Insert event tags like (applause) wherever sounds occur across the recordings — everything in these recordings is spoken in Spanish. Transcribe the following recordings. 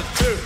One, two.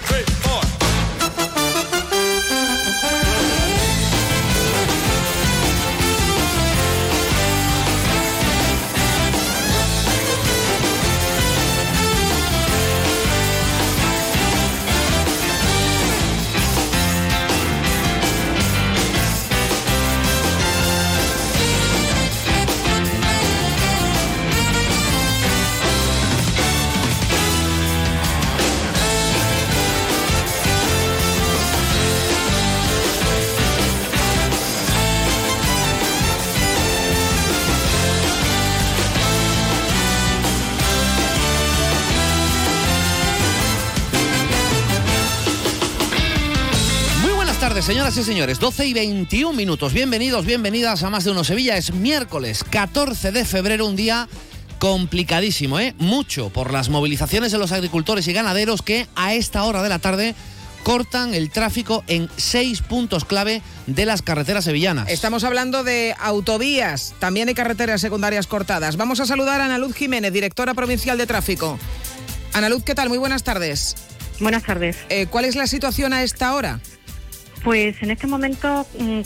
Señoras y señores, 12 y 21 minutos. Bienvenidos, bienvenidas a Más de Uno Sevilla. Es miércoles 14 de febrero, un día complicadísimo, ¿eh? Mucho por las movilizaciones de los agricultores y ganaderos que a esta hora de la tarde cortan el tráfico en seis puntos clave de las carreteras sevillanas. Estamos hablando de autovías, también hay carreteras secundarias cortadas. Vamos a saludar a Ana Luz Jiménez, directora provincial de tráfico. Ana Luz, ¿qué tal? Muy buenas tardes. Buenas tardes. Eh, ¿Cuál es la situación a esta hora? Pues en este momento mm,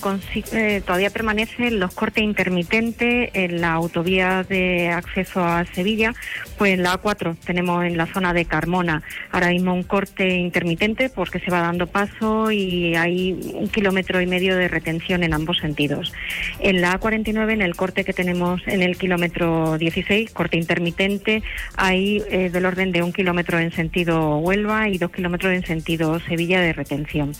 eh, todavía permanecen los cortes intermitentes en la autovía de acceso a Sevilla, pues en la A4 tenemos en la zona de Carmona ahora mismo un corte intermitente porque se va dando paso y hay un kilómetro y medio de retención en ambos sentidos. En la A49, en el corte que tenemos en el kilómetro 16, corte intermitente, hay eh, del orden de un kilómetro en sentido Huelva y dos kilómetros en sentido Sevilla de retención.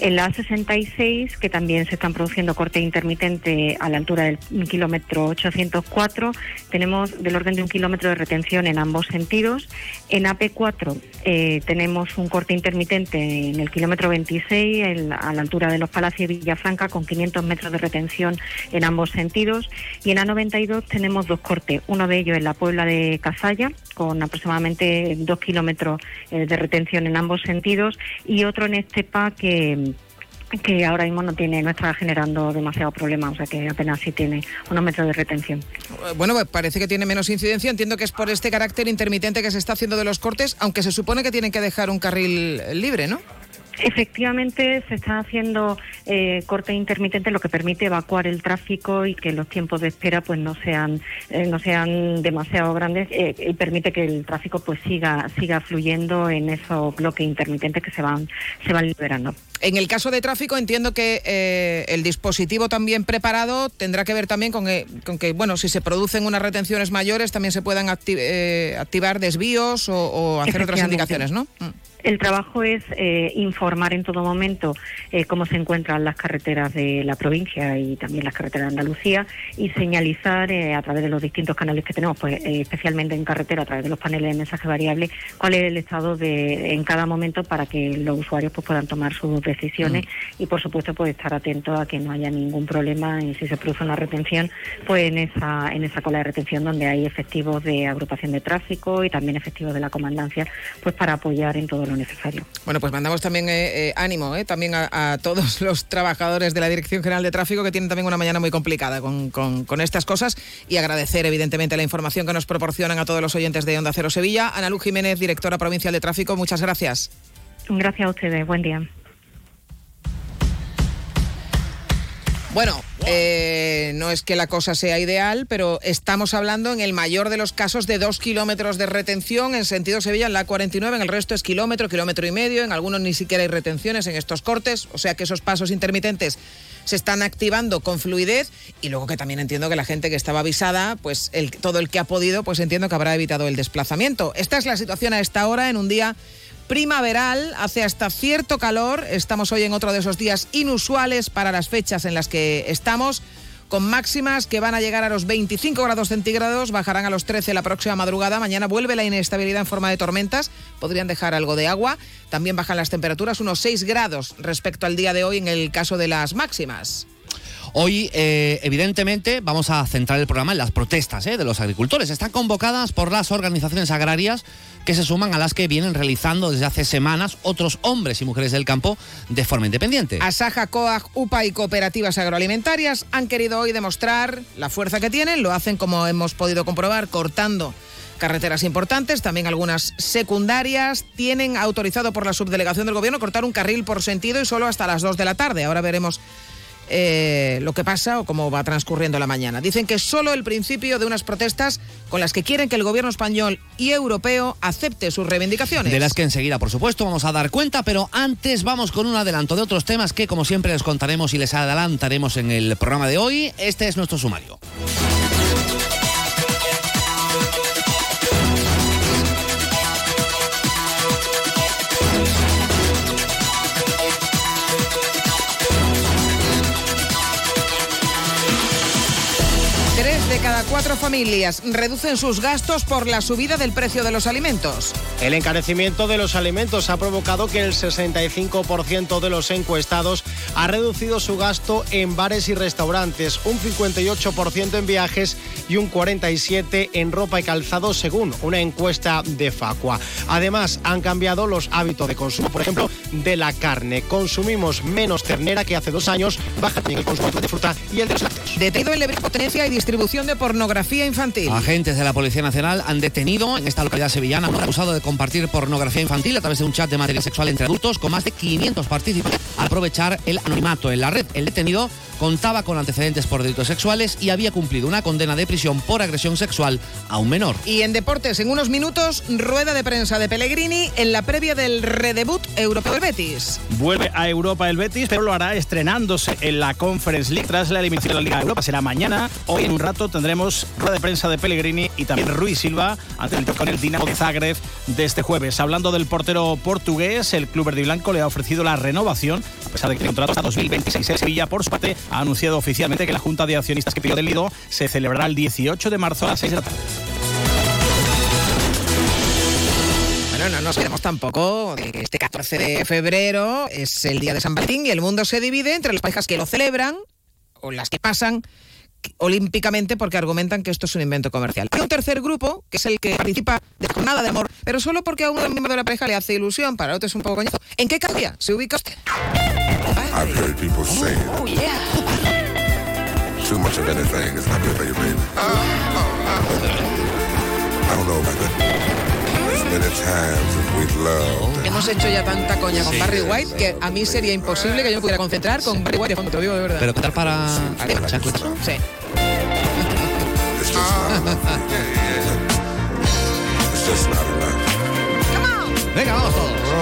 En la 66, que también se están produciendo corte intermitente a la altura del kilómetro 804. Tenemos del orden de un kilómetro de retención en ambos sentidos. En AP4 eh, tenemos un corte intermitente en el kilómetro 26, a la altura de los Palacios de Villafranca, con 500 metros de retención en ambos sentidos. Y en A92 tenemos dos cortes, uno de ellos en la Puebla de Cazalla, con aproximadamente dos kilómetros eh, de retención en ambos sentidos, y otro en Estepa que que ahora mismo no tiene no está generando demasiado problema, o sea que apenas sí tiene unos metros de retención. Bueno, pues parece que tiene menos incidencia. Entiendo que es por este carácter intermitente que se está haciendo de los cortes, aunque se supone que tienen que dejar un carril libre, ¿no? Efectivamente, se está haciendo eh, corte intermitente, lo que permite evacuar el tráfico y que los tiempos de espera pues no sean eh, no sean demasiado grandes eh, y permite que el tráfico pues siga siga fluyendo en esos bloques intermitentes que se van se van liberando. En el caso de tráfico entiendo que eh, el dispositivo también preparado tendrá que ver también con que, con que, bueno, si se producen unas retenciones mayores también se puedan activar desvíos o, o hacer otras indicaciones, ¿no? Mm. El trabajo es eh, informar en todo momento eh, cómo se encuentran las carreteras de la provincia y también las carreteras de Andalucía y señalizar eh, a través de los distintos canales que tenemos, pues especialmente en carretera, a través de los paneles de mensaje variable, cuál es el estado de en cada momento para que los usuarios pues, puedan tomar sus decisiones mm. y por supuesto pues estar atentos a que no haya ningún problema y si se produce una retención, pues en esa en esa cola de retención donde hay efectivos de agrupación de tráfico y también efectivos de la comandancia, pues para apoyar en todo necesario. Bueno, pues mandamos también eh, eh, ánimo eh, también a, todos los trabajadores de la Dirección General de Tráfico que tienen también una mañana muy complicada con, con, estas cosas y agradecer evidentemente la información que nos proporcionan a todos los oyentes de Onda Cero Sevilla. Ana Luz Jiménez, directora provincial de Tráfico, muchas gracias. Gracias a ustedes, buen día. Bueno, eh, no es que la cosa sea ideal, pero estamos hablando en el mayor de los casos de dos kilómetros de retención en sentido Sevilla en la 49, en el resto es kilómetro, kilómetro y medio, en algunos ni siquiera hay retenciones en estos cortes, o sea que esos pasos intermitentes se están activando con fluidez y luego que también entiendo que la gente que estaba avisada, pues el, todo el que ha podido, pues entiendo que habrá evitado el desplazamiento. Esta es la situación a esta hora en un día primaveral, hace hasta cierto calor. Estamos hoy en otro de esos días inusuales para las fechas en las que estamos con máximas que van a llegar a los 25 grados centígrados, bajarán a los 13 la próxima madrugada. Mañana vuelve la inestabilidad en forma de tormentas, podrían dejar algo de agua. También bajan las temperaturas unos 6 grados respecto al día de hoy en el caso de las máximas. Hoy, eh, evidentemente, vamos a centrar el programa en las protestas eh, de los agricultores. Están convocadas por las organizaciones agrarias que se suman a las que vienen realizando desde hace semanas otros hombres y mujeres del campo de forma independiente. Asaja, COAG, UPA y cooperativas agroalimentarias han querido hoy demostrar la fuerza que tienen. Lo hacen, como hemos podido comprobar, cortando carreteras importantes, también algunas secundarias. Tienen autorizado por la subdelegación del gobierno cortar un carril por sentido y solo hasta las 2 de la tarde. Ahora veremos eh, lo que pasa o cómo va transcurriendo la mañana. Dicen que es solo el principio de unas protestas con las que quieren que el gobierno español y europeo acepte sus reivindicaciones. De las que enseguida, por supuesto, vamos a dar cuenta, pero antes vamos con un adelanto de otros temas que, como siempre, les contaremos y les adelantaremos en el programa de hoy. Este es nuestro sumario. Cuatro familias reducen sus gastos por la subida del precio de los alimentos. El encarecimiento de los alimentos ha provocado que el 65% de los encuestados ha reducido su gasto en bares y restaurantes, un 58% en viajes y un 47% en ropa y calzado, según una encuesta de Facua. Además, han cambiado los hábitos de consumo, por ejemplo, de la carne. Consumimos menos ternera que hace dos años, baja también el consumo de fruta y el de los lácteos. Detenido en potencia y distribución de pornografía infantil. Agentes de la Policía Nacional han detenido en esta localidad sevillana a un acusado de compartir pornografía infantil a través de un chat de material sexual entre adultos con más de 500 participantes aprovechar el anonimato en la red. El detenido contaba con antecedentes por delitos sexuales y había cumplido una condena de prisión por agresión sexual a un menor. Y en deportes, en unos minutos, rueda de prensa de Pellegrini en la previa del redebut europeo del Betis. Vuelve a Europa el Betis, pero lo hará estrenándose en la Conference League tras la eliminación de la Liga de Europa. Será mañana. Hoy en un rato tendremos rueda de prensa de Pellegrini y también Ruiz Silva ante el con el Dinamo de Zagreb de este jueves. Hablando del portero portugués, el club verde y blanco le ha ofrecido la renovación, a pesar de que el contrato hasta 2026 en Sevilla, por su parte, ha anunciado oficialmente que la Junta de Accionistas que pidió del Lido se celebrará el 18 de marzo a las 6 de la tarde. No nos quedemos tampoco de que este 14 de febrero es el día de San Valentín y el mundo se divide entre las parejas que lo celebran o las que pasan olímpicamente porque argumentan que esto es un invento comercial. Hay un tercer grupo, que es el que participa de jornada de amor, pero solo porque a uno de los miembros de la pareja le hace ilusión, para otro es un poco coñazo. ¿En qué categoría se ubica usted? I've heard people say Oh, yeah. too much of anything is not good for you, baby. I don't know about that. Hemos hecho ya tanta coña con Barry White que a mí sería imposible que yo me pudiera concentrar con Barry White de fondo, te lo digo de verdad. Pero cantar para... Sí. (laughs) Venga, vamos todos.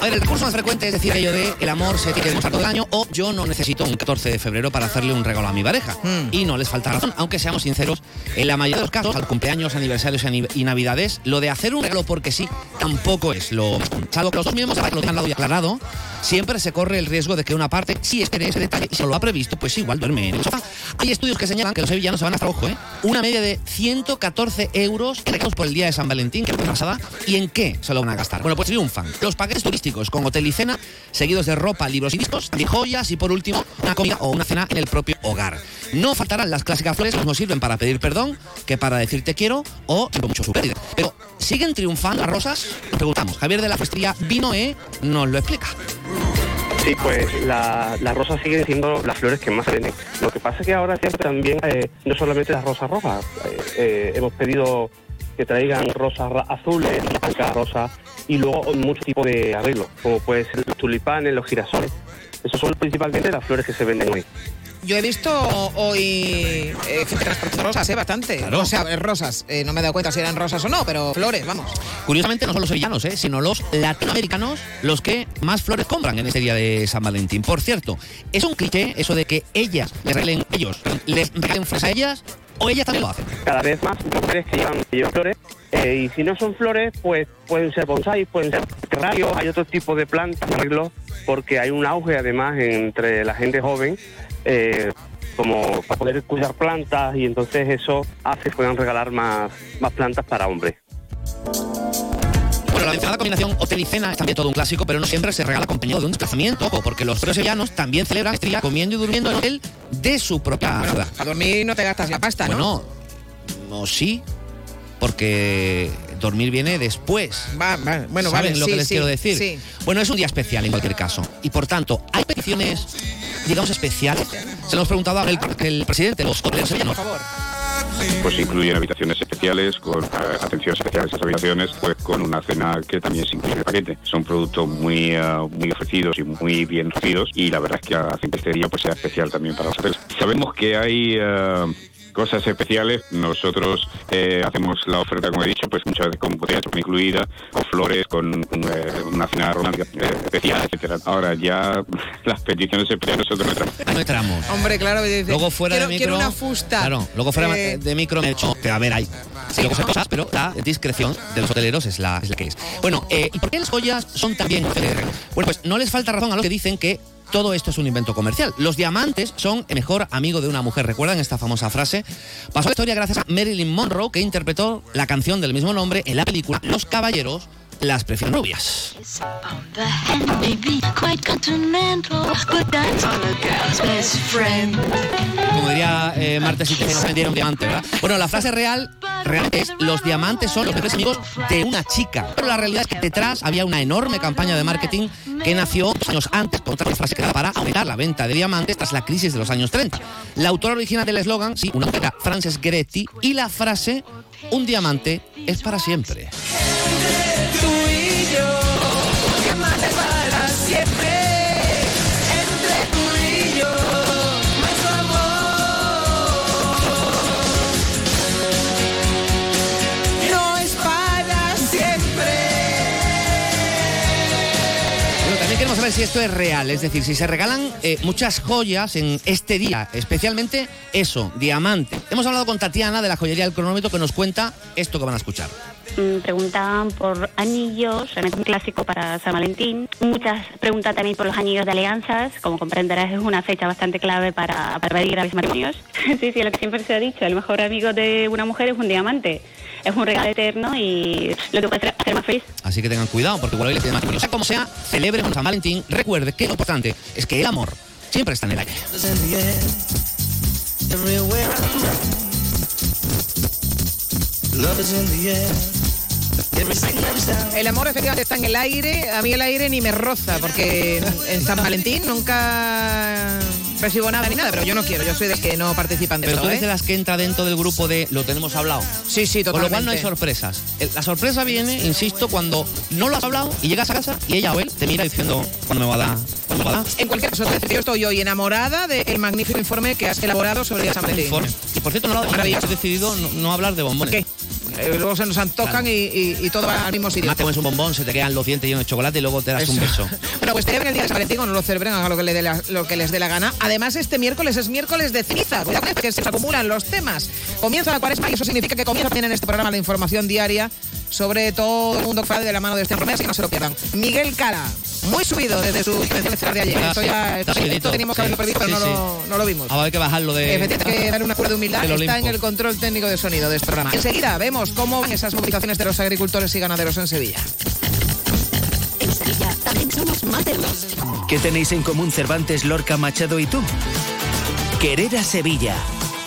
A ver, el recurso más frecuente es decir aquello de el amor se tiene que demostrar todo el año o yo no necesito un 14 de febrero para hacerle un regalo a mi pareja. Y no les falta razón, aunque seamos sinceros, en la mayoría de los casos, al cumpleaños, aniversarios y navidades, lo de hacer un regalo porque sí tampoco es lo salvo que los dos mismos lo tengan dado y aclarado, siempre se corre el riesgo de que una parte sí espere ese detalle y si no lo ha previsto, pues igual duerme en el sofá. Hay estudios que señalan que los sevillanos se van hasta ojo, ¿eh? Una media de 114 euros por el día de San Valentín, que es una pasada. ¿Y en qué se lo van a gastar? Bueno, pues triunfan los paquetes turísticos con hotel y cena, seguidos de ropa, libros y discos, de joyas y por último, una comida o una cena en el propio hogar. No faltarán las clásicas flores que nos sirven para pedir perdón, que para decir te quiero o mucho su pérdida. Pero, ¿siguen triunfando las rosas? Preguntamos. Javier de la Festría Vino E nos lo explica. Sí, pues la- las rosas siguen siendo las flores que más se venden. Lo que pasa es que ahora siempre también, eh, no solamente las rosas rojas, eh, eh, hemos pedido que traigan rosas azules, blancas, rosas y luego muchos tipos de arreglos, como puede ser los tulipanes, los girasoles. Esos son principalmente las flores que se venden hoy. Yo he visto hoy eh, gente transportando rosas, ¿eh? Bastante. Claro. O sea, eh, rosas. Eh, no me he dado cuenta si eran rosas o no, pero flores, vamos. Curiosamente, no son los sevillanos, ¿eh? sino los latinoamericanos los que más flores compran en este día de San Valentín. Por cierto, es un cliché eso de que ellas les regalen, ellos les regalen flores a ellas o ellas también lo. Cada vez más mujeres que llevan, flores eh, y si no son flores, pues pueden ser bonsai, pueden ser terrarios, hay otro tipo de plantas, porque hay un auge además entre la gente joven eh, como para poder cuidar plantas y entonces eso hace que puedan regalar más, más plantas para hombres. Bueno, la mencionada combinación hotel y cena es también todo un clásico, pero no siempre se regala acompañado de un desplazamiento, porque los propios sevillanos también celebran este día comiendo y durmiendo en el hotel de su propia ciudad. A dormir no te gastas la pasta, ¿no? Bueno, no sí, porque dormir viene después. Va, va, bueno, ¿Saben vale, lo sí, que les sí, quiero decir? Sí. Bueno, es un día especial en cualquier caso. Y por tanto, hay peticiones digamos, especiales? Se lo hemos preguntado al el presidente de los sevillanos. Por favor. Pues incluyen habitaciones especiales, con eh, atención especial a esas habitaciones, pues con una cena que también se incluye en el paquete. Son productos muy, eh, muy ofrecidos y muy bien recibidos y la verdad es que hacen que este día pues sea especial también para los hoteles. Sabemos que hay... eh, Cosas especiales, nosotros eh, hacemos la oferta, como he dicho, pues muchas veces con botella de chocolate incluida, o flores, con eh, una cena romántica eh, especial, etcétera. Ahora ya (laughs) las peticiones especiales nosotros no entramos. No entramos. Hombre, claro, me dice, Luego fuera quiero, de micro. quiero una fusta. Claro, luego fuera Eh, de micro me he hecho. A ver, hay. Luego son cosas, pero la discreción de los hoteleros es la, es la que es. Bueno, eh, ¿y por qué las joyas son también? Bueno, pues no les falta razón a los que dicen que todo esto es un invento comercial. Los diamantes son el mejor amigo de una mujer. ¿Recuerdan esta famosa frase? Pasó la historia gracias a Marilyn Monroe, que interpretó la canción del mismo nombre en la película Los Caballeros las prefieren rubias. Eh, Martes y que nos vendieron diamante, ¿verdad? Bueno, la frase real es los diamantes son los mejores amigos de una chica. Pero la realidad es que detrás había una enorme campaña de marketing que nació años antes con otra frase era para aumentar la venta de diamantes tras la crisis de los años 30. La autora original del eslogan, sí, una mujer, Frances Gretti, y la frase un diamante es para siempre. Si esto es real, es decir, si se regalan eh, muchas joyas en este día, especialmente eso, diamante. Hemos hablado con Tatiana de la joyería del cronómetro que nos cuenta esto que van a escuchar. Mm, Preguntaban por anillos, realmente un clásico para San Valentín. Muchas preguntan también por los anillos de alianzas. Como comprenderás, es una fecha bastante clave para, para pedir a mis matrimonios. (laughs) sí, sí, lo que siempre se ha dicho, el mejor amigo de una mujer es un diamante. Es un regalo eterno y lo que puede hacer- hacer más feliz. Así que tengan cuidado porque igual hoy les piden matrimonio. Sea como sea, celebren con San Valentín. Recuerde que lo importante es que el amor siempre está en el aire. El amor efectivamente está en el aire. A mí el aire ni me roza, porque en, San Valentín nunca recibo nada ni nada, pero yo no quiero. Yo soy de los que no participan de Pero eso, tú eres ¿eh? de las que entra dentro del grupo de lo tenemos hablado. Sí, sí, Con lo cual no hay totalmente. sorpresas. El- La sorpresa viene, insisto, cuando no lo has hablado y llegas a casa y ella o él te mira diciendo, ¿cuándo me va a dar? ¿Cuándo me va a dar? En cualquier caso, yo estoy hoy enamorada del magnífico informe que has elaborado sobre San Valentín. Informe. Y por cierto, no lo he Maravilloso. he decidido no, no hablar de bombones. ¿Por qué? Eh, luego se nos antojan y, y- y todo va al mismo sitio. Además te comes un bombón, se te quedan los dientes llenos de chocolate y luego te das un Eso. beso. (laughs) Bueno, pues celebren el día de San Valentín o no lo celebren, hagan lo que, le dé la- lo que les dé la gana. Además, este miércoles es miércoles de ceniza. Cuidado que se acumulan los temas. Comienza la cuaresma y eso significa que comienza también en este programa la información diaria sobre todo el mundo que de la mano de este Romero, así que no se lo pierdan. Miguel Cara, muy subido desde su intervención de ayer. Esto sí, ya está esto, teníamos que haberlo previsto, pero no, sí. Lo, no lo vimos. Ahora hay que bajarlo de... Efectivamente, hay que (laughs) darle una cuerda de humildad. Está en el control técnico de sonido de este programa. Enseguida vemos cómo van esas movilizaciones de los agricultores y ganaderos en Sevilla. En Sevilla también somos más de dos. ¿Qué tenéis en común Cervantes, Lorca, Machado y tú? Querer a Sevilla.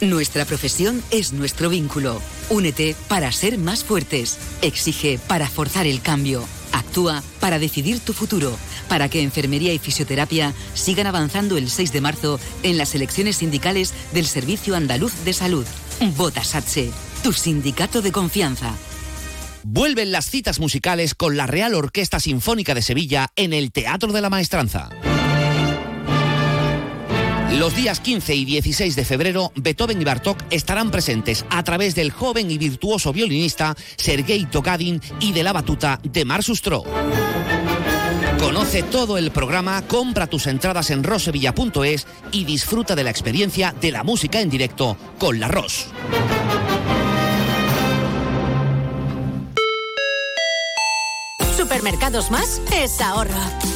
Nuestra profesión es nuestro vínculo. Únete para ser más fuertes. Exige para forzar el cambio. Actúa para decidir tu futuro. Para que enfermería y fisioterapia sigan avanzando el 6 de marzo en las elecciones sindicales del Servicio Andaluz de Salud. Vota SATSE, tu sindicato de confianza. Vuelven las citas musicales con la Real Orquesta Sinfónica de Sevilla en el Teatro de la Maestranza. Los días 15 y 16 de febrero, Beethoven y Bartók estarán presentes a través del joven y virtuoso violinista Sergei Togadin y de la batuta de Mar Sustro. Conoce Conoce todo el programa, compra tus entradas en rosevilla.es y disfruta de la experiencia de la música en directo con la Ros. Supermercados Más es ahorro.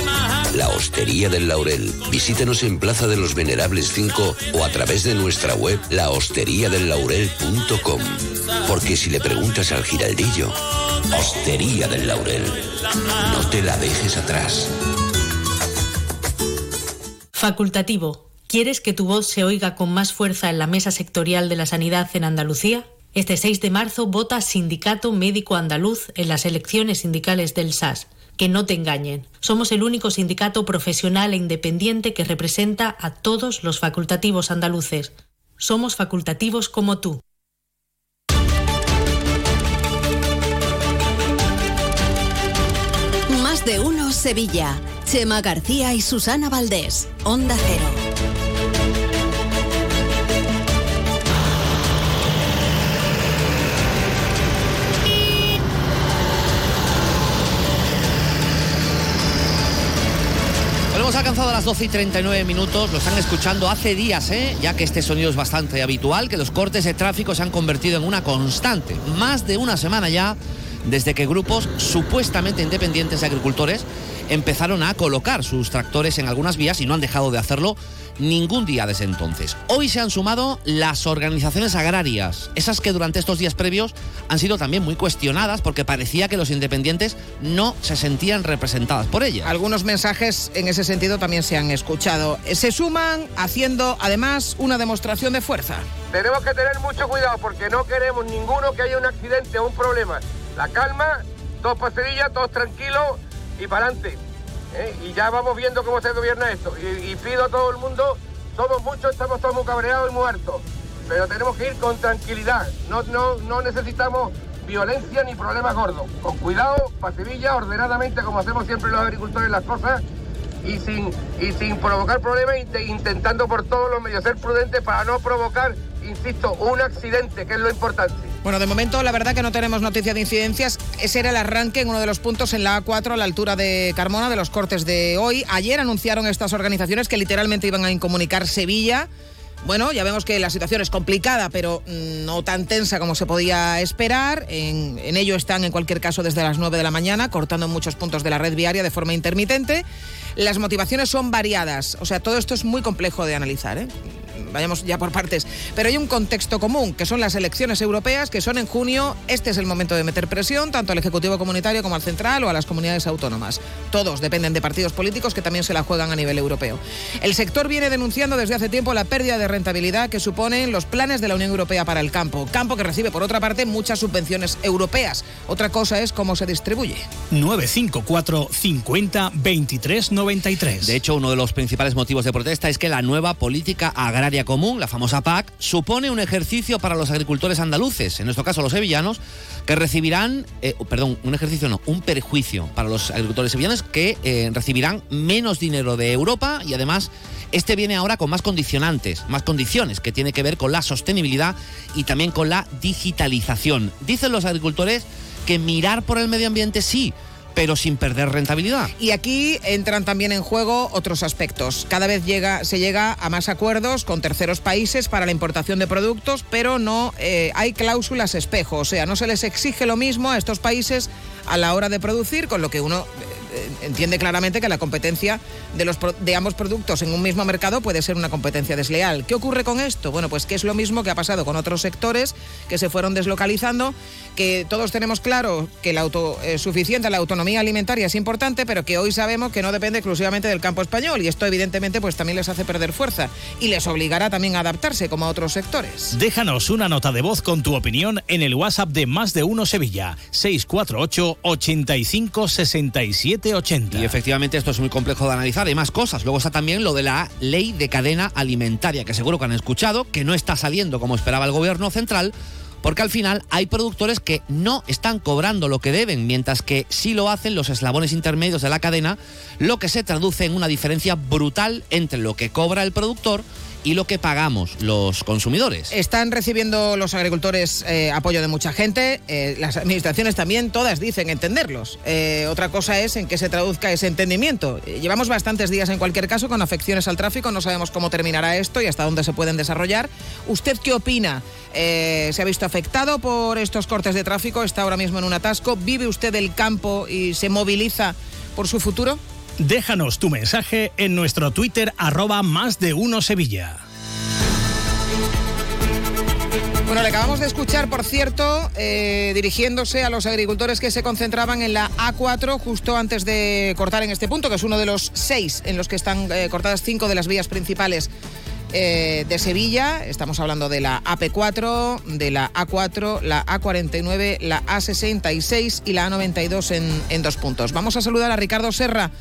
La Hostería del Laurel. Visítenos en Plaza de los Venerables 5 o a través de nuestra web lahosteriadellaurel.com. Porque si le preguntas al giraldillo, Hostería del Laurel, no te la dejes atrás. Facultativo. ¿Quieres que tu voz se oiga con más fuerza en la mesa sectorial de la sanidad en Andalucía? Este 6 de marzo vota Sindicato Médico Andaluz en las elecciones sindicales del SAS. Que no te engañen. Somos el único sindicato profesional e independiente que representa a todos los facultativos andaluces. Somos facultativos como tú. Más de uno Sevilla. Chema García y Susana Valdés. Onda Cero. Hemos alcanzado las 12 y 39 minutos, lo están escuchando hace días, ¿eh? ya que este sonido es bastante habitual, que los cortes de tráfico se han convertido en una constante. Más de una semana ya desde que grupos supuestamente independientes de agricultores empezaron a colocar sus tractores en algunas vías y no han dejado de hacerlo ningún día desde entonces. Hoy se han sumado las organizaciones agrarias, esas que durante estos días previos han sido también muy cuestionadas porque parecía que los independientes no se sentían representadas por ellas. Algunos mensajes en ese sentido también se han escuchado. Se suman haciendo además una demostración de fuerza. Tenemos que tener mucho cuidado porque no queremos ninguno que haya un accidente o un problema. La calma, todos paserillas, todos tranquilos y para adelante. ¿eh? Y ya vamos viendo cómo se gobierna esto. Y, pido a todo el mundo, somos muchos, estamos todos muy cabreados y muy hartos. Pero tenemos que ir con tranquilidad. No, no, no necesitamos violencia ni problemas gordos. Con cuidado, pasivilla, ordenadamente, como hacemos siempre los agricultores las cosas. Y sin, y sin provocar problemas, int- intentando por todos los medios ser prudentes para no provocar, insisto, un accidente, que es lo importante. Bueno, de momento la verdad que no tenemos noticia de incidencias. Ese era el arranque en uno de los puntos en la A4 a la altura de Carmona de los cortes de hoy. Ayer anunciaron estas organizaciones que literalmente iban a incomunicar Sevilla. Bueno, ya vemos que la situación es complicada, pero mm, no tan tensa como se podía esperar. En, ello están, en cualquier caso, desde las 9 de la mañana, cortando muchos puntos de la red viaria de forma intermitente. Las motivaciones son variadas, o sea, todo esto es muy complejo de analizar. ¿eh? Vayamos ya por partes. Pero hay un contexto común, que son las elecciones europeas, que son en junio. Este es el momento de meter presión, tanto al Ejecutivo Comunitario como al Central o a las comunidades autónomas. Todos dependen de partidos políticos que también se la juegan a nivel europeo. El sector viene denunciando desde hace tiempo la pérdida de rentabilidad que suponen los planes de la Unión Europea para el campo. Campo que recibe, por otra parte, muchas subvenciones europeas. Otra cosa es cómo se distribuye. 954 50 23 93. De hecho, uno de los principales motivos de protesta es que la nueva política agraria común, la famosa PAC, supone un ejercicio para los agricultores andaluces, en nuestro caso los sevillanos, que recibirán, eh, perdón, un ejercicio no, un perjuicio para los agricultores sevillanos que eh, recibirán menos dinero de Europa y además este viene ahora con más condicionantes, más condiciones que tiene que ver con la sostenibilidad y también con la digitalización. Dicen los agricultores que mirar por el medio ambiente sí, pero sin perder rentabilidad. Y aquí entran también en juego otros aspectos. Cada vez llega, se llega a más acuerdos con terceros países para la importación de productos, pero no eh, hay cláusulas espejo. O sea, no se les exige lo mismo a estos países a la hora de producir, con lo que uno entiende claramente que la competencia de, los, de ambos productos en un mismo mercado puede ser una competencia desleal. ¿Qué ocurre con esto? Bueno, pues que es lo mismo que ha pasado con otros sectores que se fueron deslocalizando, que todos tenemos claro que la autosuficiencia, la autonomía alimentaria es importante, pero que hoy sabemos que no depende exclusivamente del campo español y esto evidentemente pues también les hace perder fuerza y les obligará también a adaptarse como a otros sectores. Déjanos una nota de voz con tu opinión en el WhatsApp de Más de Uno Sevilla, 648 85 67 80. Y efectivamente esto es muy complejo de analizar, hay más cosas. Luego está también lo de la ley de cadena alimentaria, que seguro que han escuchado, que no está saliendo como esperaba el gobierno central, porque al final hay productores que no están cobrando lo que deben, mientras que sí lo hacen los eslabones intermedios de la cadena, lo que se traduce en una diferencia brutal entre lo que cobra el productor y lo que pagamos los consumidores. Están recibiendo los agricultores eh, apoyo de mucha gente, eh, las administraciones también, todas dicen entenderlos. Eh, otra cosa es en qué se traduzca ese entendimiento. Llevamos bastantes días en cualquier caso con afecciones al tráfico, no sabemos cómo terminará esto y hasta dónde se pueden desarrollar. ¿Usted qué opina? ¿Se ha visto afectado por estos cortes de tráfico? ¿Está ahora mismo en un atasco? ¿Vive usted el campo y se moviliza por su futuro? Déjanos tu mensaje en nuestro Twitter arroba más de uno Sevilla. Bueno, le acabamos de escuchar, por cierto, eh, dirigiéndose a los agricultores que se concentraban en la A4 justo antes de cortar en este punto, que es uno de los seis en los que están eh, cortadas cinco de las vías principales eh, de Sevilla. Estamos hablando de la AP4, de la A4, la A49, la A66 y la A92 en, en dos puntos. Vamos a saludar a Ricardo Serra,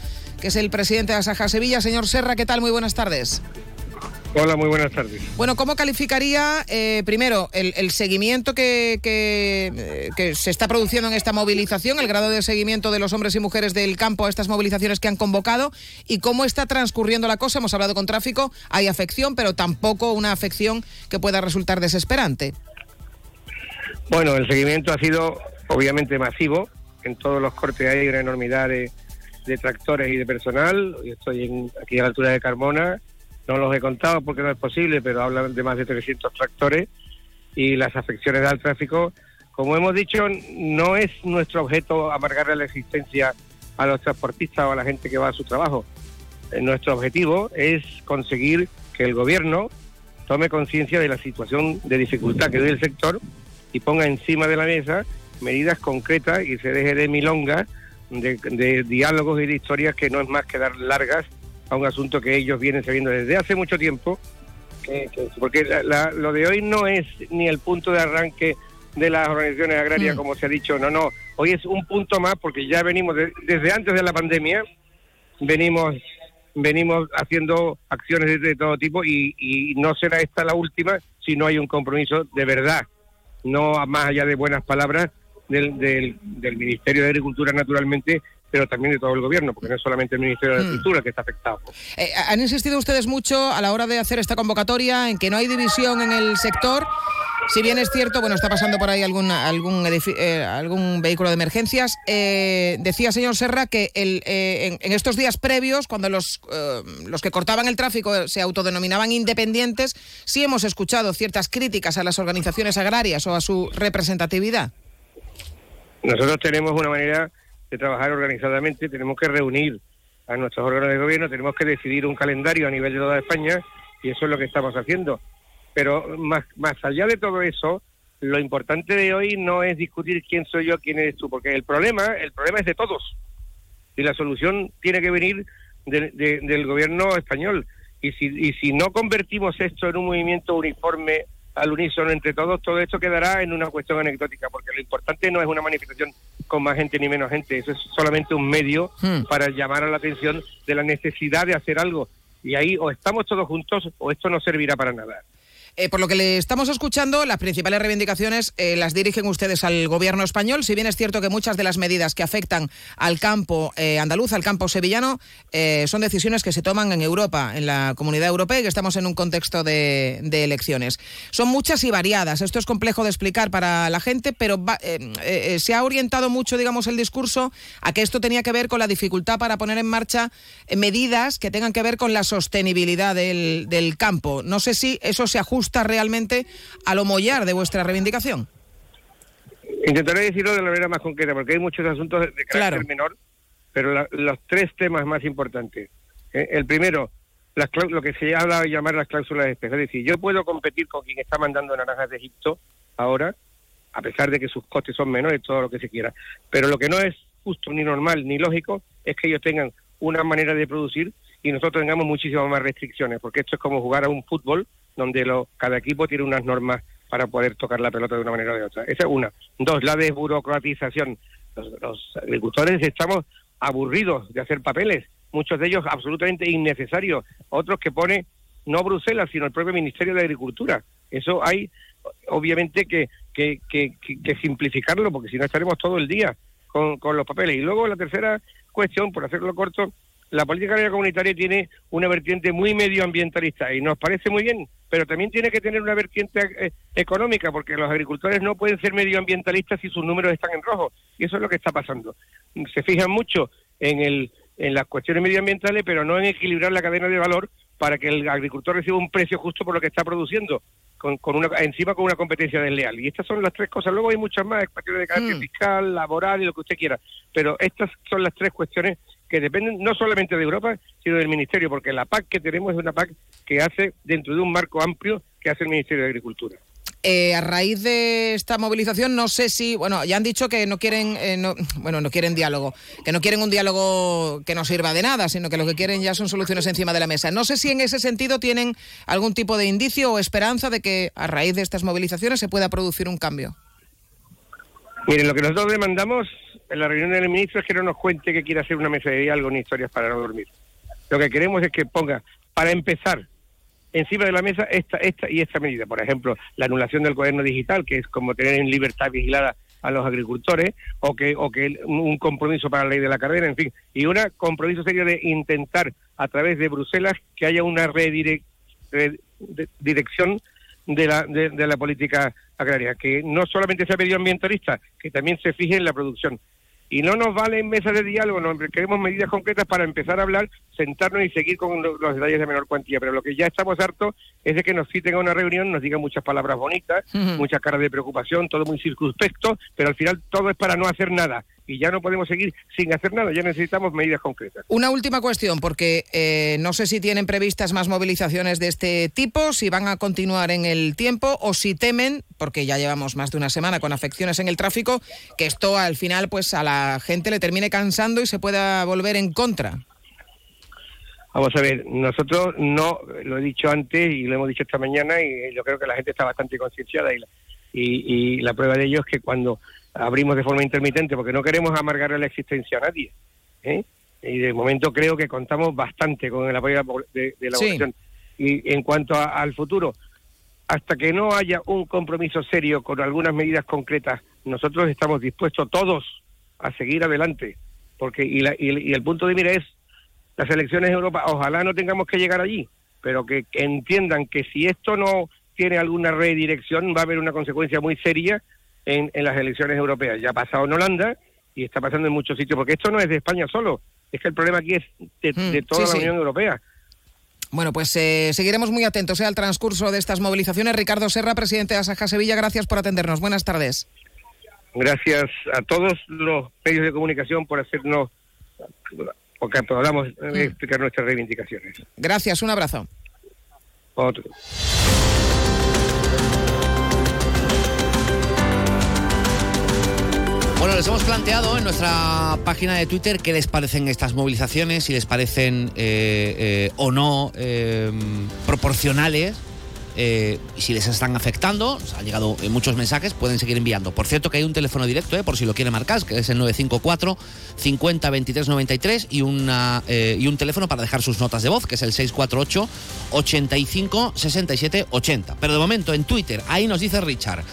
que es el presidente de Asaja Sevilla. Señor Serra, ¿qué tal? Muy buenas tardes. Hola, muy buenas tardes. Bueno, ¿cómo calificaría eh, primero el, el seguimiento que, que, eh, que se está produciendo en esta movilización, el grado de seguimiento de los hombres y mujeres del campo a estas movilizaciones que han convocado y cómo está transcurriendo la cosa? Hemos hablado con tráfico, hay afección, pero tampoco una afección que pueda resultar desesperante. Bueno, el seguimiento ha sido obviamente masivo. En todos los cortes hay una enormidad de, de tractores y de personal. Yo estoy en- aquí a la altura de Carmona. No los he contado porque no es posible, pero hablan de más de 300 tractores y las afecciones al tráfico. Como hemos dicho, no es nuestro objeto amargarle la existencia a los transportistas o a la gente que va a su trabajo. Eh, Nuestro objetivo es conseguir que el gobierno tome conciencia de la situación de dificultad que vive el sector y ponga encima de la mesa medidas concretas y se deje de milongas, de, de diálogos y de historias que no es más que dar largas a un asunto que ellos vienen sabiendo desde hace mucho tiempo, que- que- porque la- la- lo de hoy no es ni el punto de arranque de las organizaciones agrarias, Mm. como se ha dicho, no, no, hoy es un punto más porque ya venimos de- desde antes de la pandemia, venimos venimos haciendo acciones de todo tipo y, y no será esta la última si no hay un compromiso de verdad, no más allá de buenas palabras del, del, del Ministerio de Agricultura naturalmente, pero también de todo el gobierno, porque no es solamente el Ministerio de Mm. Agricultura el que está afectado. Eh, han insistido ustedes mucho a la hora de hacer esta convocatoria en que no hay división en el sector. Si bien es cierto, bueno, está pasando por ahí algún, algún, eh, algún vehículo de emergencias. eh, decía señor Serra que el, eh, en, en estos días previos, cuando los, eh, los que cortaban el tráfico se autodenominaban independientes, sí hemos escuchado ciertas críticas a las organizaciones agrarias o a su representatividad. Nosotros tenemos una manera de trabajar organizadamente, tenemos que reunir a nuestros órganos de gobierno, tenemos que decidir un calendario a nivel de toda España y eso es lo que estamos haciendo. Pero más, más allá de todo eso, lo importante de hoy no es discutir quién soy yo, quién eres tú, porque el problema, el problema es de todos. Y la solución tiene que venir de- de- del gobierno español. Y si, y si no convertimos esto en un movimiento uniforme al unísono entre todos, todo esto quedará en una cuestión anecdótica, porque lo importante no es una manifestación con más gente ni menos gente, eso es solamente un medio Hmm. para llamar a la atención de la necesidad de hacer algo. Y ahí o estamos todos juntos o esto no servirá para nada. Eh, por lo que le estamos escuchando, las principales reivindicaciones eh, las dirigen ustedes al gobierno español. Si bien es cierto que muchas de las medidas que afectan al campo eh, andaluz, al campo sevillano, son decisiones que se toman en Europa, en la comunidad europea, y que estamos en un contexto de, elecciones. Son muchas y variadas. Esto es complejo de explicar para la gente, pero va- se ha orientado mucho, digamos, el discurso a que esto tenía que ver con la dificultad para poner en marcha medidas que tengan que ver con la sostenibilidad del campo. No sé si eso se ajusta realmente a lo mollar de vuestra reivindicación. Intentaré decirlo de la manera más concreta, porque hay muchos asuntos de, carácter Claro. menor pero la- los tres temas más importantes. ¿eh? El primero, las lo que se habla de llamar las cláusulas especiales. Es decir, yo puedo competir con quien está mandando naranjas de Egipto ahora, a pesar de que sus costes son menores, todo lo que se quiera. Pero lo que no es justo, ni normal, ni lógico, es que ellos tengan una manera de producir y nosotros tengamos muchísimas más restricciones, porque esto es como jugar a un fútbol donde lo- cada equipo tiene unas normas para poder tocar la pelota de una manera o de otra. Esa es una. Dos, la desburocratización. Los, agricultores estamos aburridos de hacer papeles, muchos de ellos absolutamente innecesarios, otros que pone no Bruselas, sino el propio Ministerio de Agricultura. Eso hay, obviamente, que, que, que, que- que simplificarlo, porque si no estaremos todo el día con, con los papeles. Y luego la tercera cuestión, por hacerlo corto, la política agraria comunitaria tiene una vertiente muy medioambientalista y nos parece muy bien, pero también tiene que tener una vertiente eh, económica, porque los agricultores no pueden ser medioambientalistas si sus números están en rojo. Y eso es lo que está pasando. Se fijan mucho en, el, en las cuestiones medioambientales, pero no en equilibrar la cadena de valor para que el agricultor reciba un precio justo por lo que está produciendo, con, con una, encima con una competencia desleal. Y estas son las tres cosas. Luego hay muchas más, cuestiones de carácter fiscal, laboral y lo que usted quiera. Pero estas son las tres cuestiones que dependen no solamente de Europa, sino del Ministerio, porque la PAC que tenemos es una PAC que hace dentro de un marco amplio que hace el Ministerio de Agricultura. Eh, a raíz de esta movilización, no sé si, bueno, ya han dicho que no quieren, eh, no, bueno, no quieren diálogo, que no quieren un diálogo que no sirva de nada, sino que lo que quieren ya son soluciones encima de la mesa. No sé si en ese sentido tienen algún tipo de indicio o esperanza de que a raíz de estas movilizaciones se pueda producir un cambio. Miren, lo que nosotros demandamos en la reunión del ministro es que no nos cuente que quiere hacer una mesa de diálogo ni historias para no dormir. Lo que queremos es que ponga, para empezar, encima de la mesa esta, esta y esta medida. Por ejemplo, la anulación del cuaderno digital, que es como tener en libertad vigilada a los agricultores, o que, o que un compromiso para la ley de la carrera, en fin. Y un compromiso serio de intentar, a través de Bruselas, que haya una redirec- redirección de la, de, de la política agraria, que no solamente sea medioambientalista, que también se fije en la producción. Y no nos valen mesas de diálogo, no, queremos medidas concretas para empezar a hablar, sentarnos y seguir con lo- los detalles de menor cuantía. Pero lo que ya estamos hartos es de que nos citen a una reunión, nos digan muchas palabras bonitas, muchas caras de preocupación, todo muy circunspecto, pero al final todo es para no hacer nada. Y ya no podemos seguir sin hacer nada, ya necesitamos medidas concretas. Una última cuestión, porque eh, no sé si tienen previstas más movilizaciones de este tipo, si van a continuar en el tiempo o si temen, porque ya llevamos más de una semana con afecciones en el tráfico, que esto al final pues a la gente le termine cansando y se pueda volver en contra. Vamos a ver, nosotros no, lo he dicho antes y lo hemos dicho esta mañana y yo creo que la gente está bastante concienciada y la, y, y la prueba de ello es que cuando abrimos de forma intermitente, porque no queremos amargarle la existencia a nadie, ¿eh? y de momento creo que contamos bastante con el apoyo de la de, Sí. población. Y en cuanto a- al futuro, hasta que no haya un compromiso serio con algunas medidas concretas, nosotros estamos dispuestos todos a seguir adelante, porque y, la- y el- y el punto de mira es las elecciones de Europa, ojalá no tengamos que llegar allí, pero que, que entiendan que si esto no tiene alguna redirección, va a haber una consecuencia muy seria en, en las elecciones europeas. Ya ha pasado en Holanda y está pasando en muchos sitios, porque esto no es de España solo, es que el problema aquí es de, de toda sí, la sí. Unión Europea. Bueno, pues eh, seguiremos muy atentos eh, al transcurso de estas movilizaciones. Ricardo Serra, presidente de Asaja Sevilla, gracias por atendernos. Buenas tardes. Gracias a todos los medios de comunicación por hacernos, porque podamos eh, explicar nuestras reivindicaciones. Gracias, un abrazo. Otro. Bueno, les hemos planteado en nuestra página de Twitter qué les parecen estas movilizaciones, si les parecen eh, eh, o no eh, proporcionales. y si les están afectando, nos han llegado muchos mensajes, pueden seguir enviando. Por cierto que hay un teléfono directo, por si lo quiere marcar, que es el 954 50 23 93 y, una, y un teléfono para dejar sus notas de voz, que es el 648 85 67 80. Pero de momento en Twitter, ahí nos dice Richard.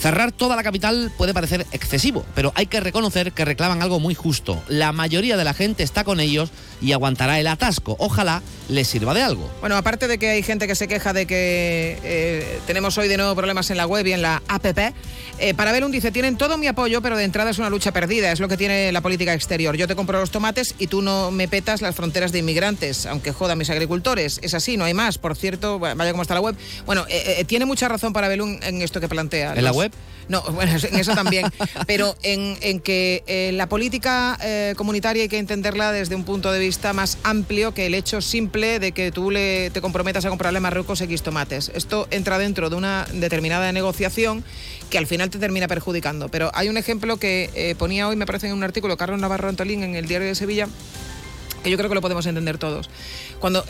Cerrar toda la capital puede parecer excesivo, pero hay que reconocer que reclaman algo muy justo. La mayoría de la gente está con ellos y aguantará el atasco. Ojalá les sirva de algo. Bueno, aparte de que hay gente que se queja de que eh, tenemos hoy de nuevo problemas en la web y en la APP, eh, Parabellum dice, tienen todo mi apoyo, pero de entrada es una lucha perdida, es lo que tiene la política exterior. Yo te compro los tomates y tú no me petas las fronteras de inmigrantes, aunque joda a mis agricultores. Es así, no hay más. Por cierto, vaya como está la web. Bueno, eh, eh, tiene mucha razón Parabellum en esto que plantea. ¿En la web? No, (laughs) bueno, en eso también. Pero en, en que eh, la política eh, comunitaria hay que entenderla desde un punto de vista más amplio que el hecho simple de que tú le, te comprometas a comprarle a Marruecos X tomates. Esto entra dentro de una determinada negociación que al final te termina perjudicando. Pero hay un ejemplo que eh, ponía hoy, me parece en un artículo, Carlos Navarro Antolín en el Diario de Sevilla que yo creo que lo podemos entender todos. Cuando,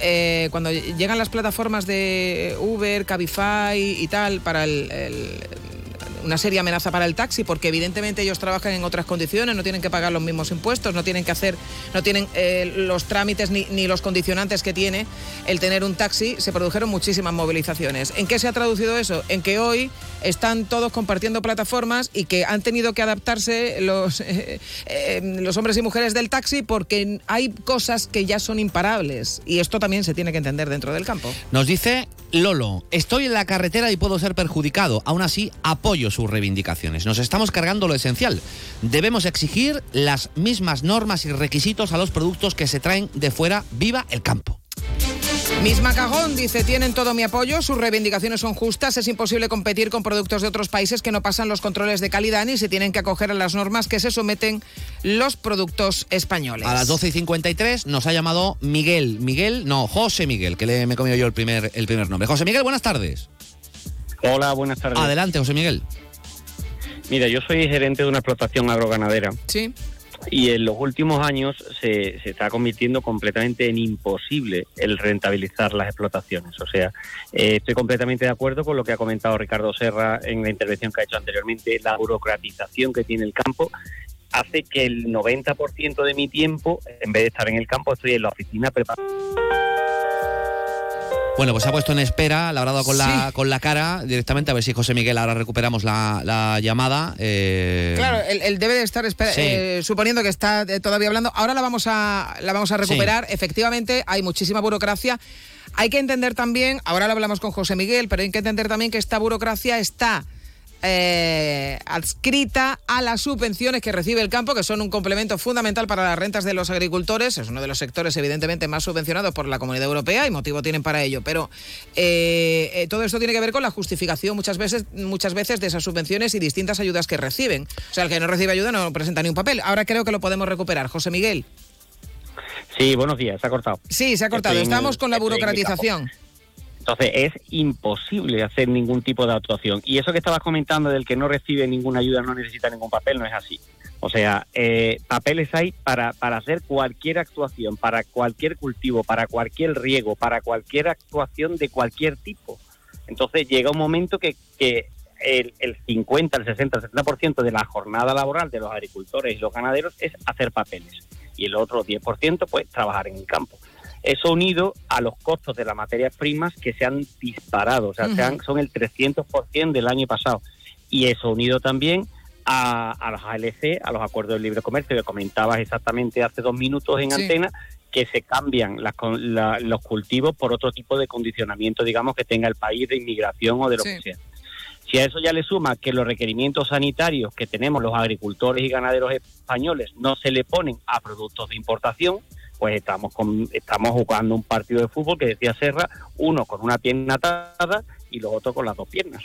cuando llegan las plataformas de Uber, Cabify y tal para el una seria amenaza para el taxi porque evidentemente ellos trabajan en otras condiciones, no tienen que pagar los mismos impuestos, no tienen que hacer, no tienen eh, los trámites ni, ni, los condicionantes que tiene el tener un taxi. Se produjeron muchísimas movilizaciones. ¿En qué se ha traducido eso? En que hoy están todos compartiendo plataformas y que han tenido que adaptarse los, (laughs) eh, eh, los hombres y mujeres del taxi porque hay cosas que ya son imparables y esto también se tiene que entender dentro del campo. Nos dice Lolo, estoy en la carretera y puedo ser perjudicado, aún así apoyo sus reivindicaciones. Nos estamos cargando lo esencial. Debemos exigir las mismas normas y requisitos a los productos que se traen de fuera. ¡Viva el campo! Misma Cagón dice, tienen todo mi apoyo, sus reivindicaciones son justas, es imposible competir con productos de otros países que no pasan los controles de calidad ni se tienen que acoger a las normas que se someten los productos españoles. A las 12 y 53 nos ha llamado Miguel, Miguel, no, José Miguel, que le me he comido yo el primer, el primer nombre. José Miguel, buenas tardes. Hola, buenas tardes. Adelante, José Miguel. Mira, yo soy gerente de una explotación agroganadera. Sí. Y en los últimos años se, se, está convirtiendo completamente en imposible el rentabilizar las explotaciones. O sea, eh, estoy completamente de acuerdo con lo que ha comentado Ricardo Serra en la intervención que ha hecho anteriormente. La burocratización que tiene el campo hace que el 90% de mi tiempo, en vez de estar en el campo, estoy en la oficina preparando bueno, pues se ha puesto en espera, la habrá dado con, sí. la, con la cara directamente, a ver si José Miguel ahora recuperamos la, la llamada. Eh... Claro, él, él, debe de estar sí. eh, suponiendo que está eh, todavía hablando. Ahora la vamos a, la vamos a recuperar. Sí. Efectivamente, hay muchísima burocracia. Hay que entender también, ahora lo hablamos con José Miguel, pero hay que entender también que esta burocracia está eh, adscrita a las subvenciones que recibe el campo, que son un complemento fundamental para las rentas de los agricultores. Es uno de los sectores, evidentemente, más subvencionados por la Comunidad Europea y motivo tienen para ello. Pero eh, eh, todo esto tiene que ver con la justificación muchas veces, muchas veces de esas subvenciones y distintas ayudas que reciben. O sea, el que no recibe ayuda no presenta ni un papel. Ahora creo que lo podemos recuperar. José Miguel. Sí, buenos días, se ha cortado. Sí, se ha cortado. Estamos con la burocratización. Entonces es imposible hacer ningún tipo de actuación. Y eso que estabas comentando del que no recibe ninguna ayuda, no necesita ningún papel, no es así. O sea, eh, papeles hay para, para hacer cualquier actuación, para cualquier cultivo, para cualquier riego, para cualquier actuación de cualquier tipo. Entonces llega un momento que, que el, el 50, el 60, el 70% de la jornada laboral de los agricultores y los ganaderos es hacer papeles. Y el otro 10% pues trabajar en el campo. Eso unido a los costos de las materias primas que se han disparado, o sea, uh -huh. se han, son el 300% del año pasado. Y eso unido también a, a, los ALC, a los acuerdos de libre comercio que comentabas exactamente hace dos minutos en sí. antena, que se cambian la, los cultivos por otro tipo de condicionamiento, digamos, que tenga el país de inmigración o de lo sí. que sea. Si a eso ya le suma que los requerimientos sanitarios que tenemos los agricultores y ganaderos españoles no se le ponen a productos de importación, pues estamos con, estamos jugando un partido de fútbol que decía Serra, uno con una pierna atada y los otros con las dos piernas.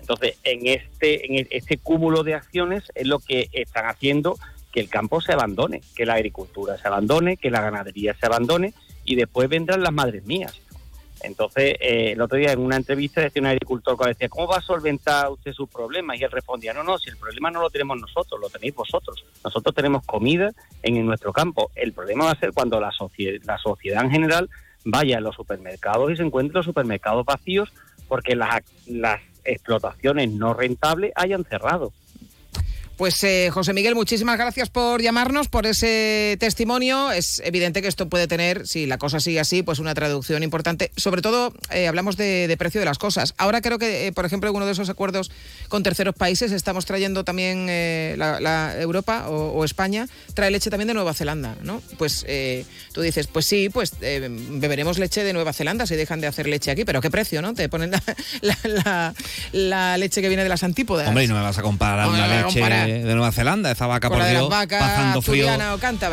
Entonces, en este, en este cúmulo de acciones es lo que están haciendo que el campo se abandone, que la agricultura se abandone, que la ganadería se abandone y después vendrán las madres mías. Entonces, eh, el otro día en una entrevista decía un agricultor que decía, ¿cómo va a solventar usted sus problemas? Y él respondía, no, no, si el problema no lo tenemos nosotros, lo tenéis vosotros. Nosotros tenemos comida en, nuestro campo. El problema va a ser cuando la, sociedad, la sociedad en general vaya a los supermercados y se encuentre los supermercados vacíos porque las, las explotaciones no rentables hayan cerrado. Pues eh, José Miguel, muchísimas gracias por llamarnos, por ese testimonio. Es evidente que esto puede tener, si la cosa sigue así, pues una traducción importante. Sobre todo, eh, hablamos de, de, precio de las cosas. Ahora creo que, eh, por ejemplo, en uno de esos acuerdos con terceros países estamos trayendo también eh, la, la, Europa o, o, España, trae leche también de Nueva Zelanda, ¿no? Pues tú dices, pues sí, pues beberemos leche de Nueva Zelanda si dejan de hacer leche aquí, pero ¿qué precio, no? Te ponen la, (laughs) la leche que viene de las antípodas. Hombre, y no me vas a comparar una leche vaca. De, de Nueva Zelanda, esa vaca por Dios, pasando frío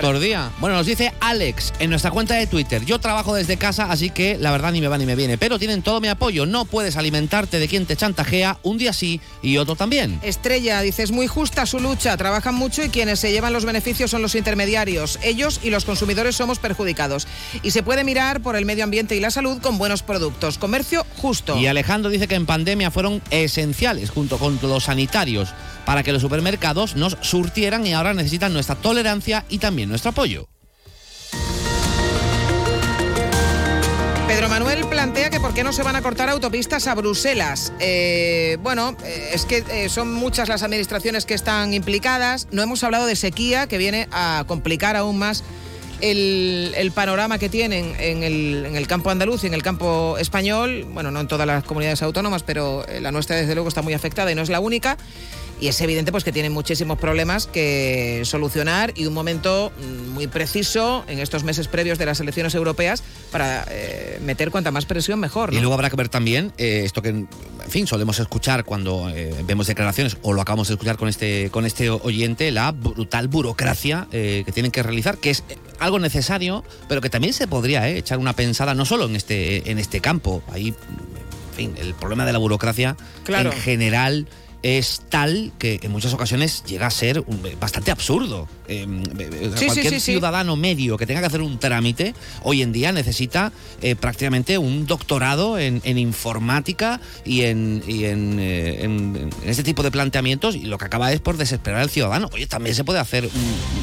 por día. Bueno, nos dice Alex en nuestra cuenta de Twitter. Yo trabajo desde casa, así que la verdad ni me va ni me viene. Pero tienen todo mi apoyo. No puedes alimentarte de quien te chantajea un día sí y otro también. Estrella dice, es muy justa su lucha, trabajan mucho y quienes se llevan los beneficios son los intermediarios. Ellos y los consumidores somos perjudicados. Y se puede mirar por el medio ambiente y la salud con buenos productos. Comercio justo. Y Alejandro dice que en pandemia fueron esenciales junto con los sanitarios para que los supermercados nos surtieran y ahora necesitan nuestra tolerancia y también nuestro apoyo. Pedro Manuel plantea que por qué no se van a cortar autopistas a Bruselas. Eh, bueno, eh, es que eh, son muchas las administraciones que están implicadas. No hemos hablado de sequía, que viene a complicar aún más el, panorama que tienen en el, en el campo andaluz y en el campo español. Bueno, no en todas las comunidades autónomas, pero la nuestra desde luego está muy afectada y no es la única. Y es evidente pues que tienen muchísimos problemas que solucionar y un momento mm, muy preciso en estos meses previos de las elecciones europeas para eh, meter cuanta más presión mejor. Y luego habrá que ver también eh, esto que, en fin, solemos escuchar cuando eh, vemos declaraciones, o lo acabamos de escuchar con este, con este oyente, la brutal burocracia que tienen que realizar, que es algo necesario, pero que también se podría echar una pensada, no solo en este, en este campo. Ahí, en fin, el problema de la burocracia Claro. en general es tal que en muchas ocasiones llega a ser un- bastante absurdo. Eh, eh, Sí, cualquier sí, sí. ciudadano medio que tenga que hacer un trámite hoy en día necesita eh, prácticamente un doctorado en, en informática y, en, y en, eh, en- en este tipo de planteamientos y lo que acaba es por desesperar al ciudadano. Oye, también se puede hacer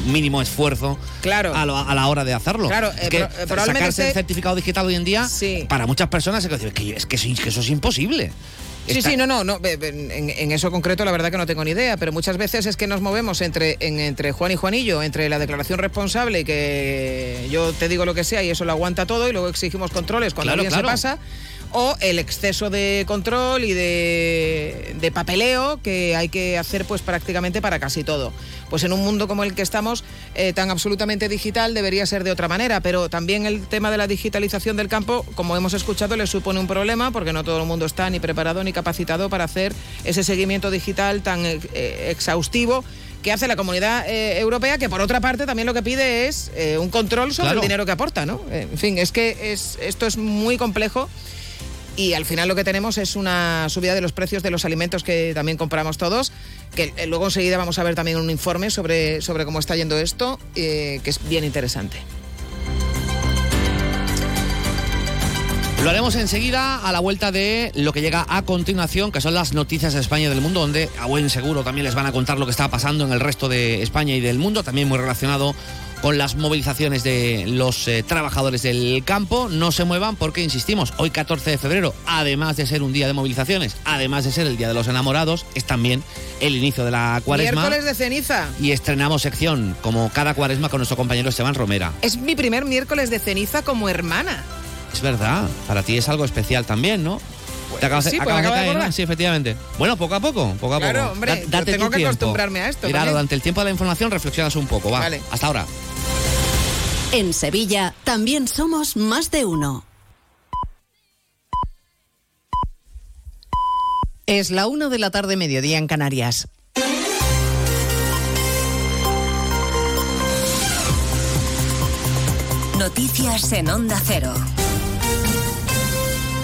un mínimo esfuerzo Claro. a, lo- a la hora de hacerlo. Claro, Es eh, que eh, sacarse el certificado digital hoy en día, para muchas personas es que, es que, es que eso- que eso es imposible. Sí, Está- sí, no, no, no en, en eso concreto la verdad que no tengo ni idea, pero muchas veces es que nos movemos entre, en- entre Juan y Juanillo, entre la declaración responsable y que yo te digo lo que sea y eso lo aguanta todo y luego exigimos controles cuando Claro, alguien claro. se pasa, o el exceso de control y de, de papeleo que hay que hacer pues prácticamente para casi todo. Pues en un mundo como el que estamos, eh, tan absolutamente digital, debería ser de otra manera, pero también el tema de la digitalización del campo, como hemos escuchado, le supone un problema porque no todo el mundo está ni preparado ni capacitado para hacer ese seguimiento digital tan eh, eh, exhaustivo que hace la comunidad eh, europea, que por otra parte también lo que pide es un control sobre Claro. el dinero que aporta, ¿no? En fin, es que es, esto es muy complejo y al final lo que tenemos es una subida de los precios de los alimentos que también compramos todos, que eh, luego enseguida vamos a ver también un informe sobre, sobre cómo está yendo esto, eh, que es bien interesante. Lo haremos enseguida a la vuelta de lo que llega a continuación, que son las noticias de España y del mundo, donde a buen seguro también les van a contar lo que está pasando en el resto de España y del mundo, también muy relacionado con las movilizaciones de los eh, trabajadores del campo. No se muevan porque, insistimos, hoy 14 de febrero, además de ser un día de movilizaciones, además de ser el Día de los Enamorados, es también el inicio de la cuaresma. Miércoles de ceniza. Y estrenamos sección, como cada cuaresma, con nuestro compañero Esteban Romera. Es mi primer miércoles de ceniza como hermana. Es verdad, para ti es algo especial también, ¿no? Te acabas, sí, pues acabas de acabo de caer. Sí, efectivamente. Bueno, poco a poco, poco a Claro, poco. hombre, Da- yo date tengo tu que tiempo. acostumbrarme a esto, Claro, durante el tiempo de la información reflexionas un poco, va. Vale. Hasta ahora. En Sevilla también somos más de uno. Es la 1 de la tarde, mediodía en Canarias. Noticias en Onda Cero.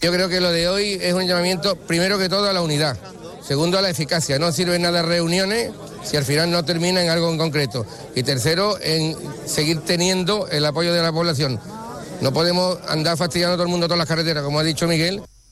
Yo creo que lo de hoy es un llamamiento, primero que todo, a la unidad. Segundo, a la eficacia. No sirven nada reuniones si al final no termina en algo en concreto. Y tercero, en seguir teniendo el apoyo de la población. No podemos andar fastidiando a todo el mundo todas las carreteras, como ha dicho Miguel.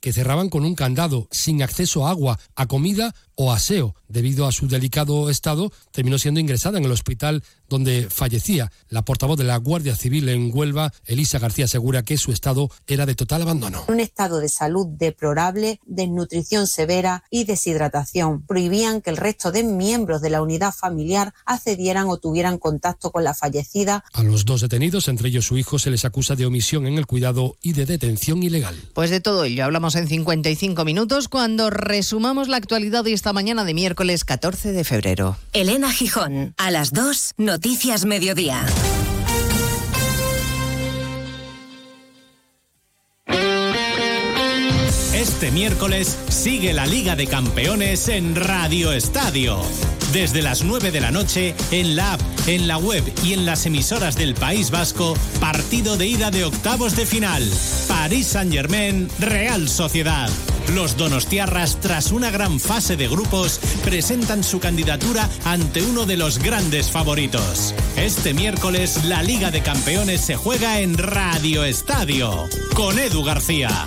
que cerraban con un candado, sin acceso a agua, a comida o aseo. Debido a su delicado estado, terminó siendo ingresada en el hospital donde fallecía. La portavoz de la Guardia Civil en Huelva, Elisa García, asegura que su estado era de total abandono. Un estado de salud deplorable, desnutrición severa y deshidratación. Prohibían que el resto de miembros de la unidad familiar accedieran o tuvieran contacto con la fallecida. A los dos detenidos, entre ellos su hijo, se les acusa de omisión en el cuidado y de detención ilegal. Pues de todo ello hablamos en 55 minutos cuando resumamos la actualidad de esta mañana de miércoles 14 de febrero. Elena Gijón, a las 2, Noticias Mediodía. Este miércoles sigue la Liga de Campeones en Radio Estadio. Desde las 9 de la noche, en la app, en la web y en las emisoras del País Vasco, partido de ida de octavos de final. Paris Saint-Germain, Real Sociedad. Los Donostiarras, tras una gran fase de grupos, presentan su candidatura ante uno de los grandes favoritos. Este miércoles, la Liga de Campeones se juega en Radio Estadio, con Edu García.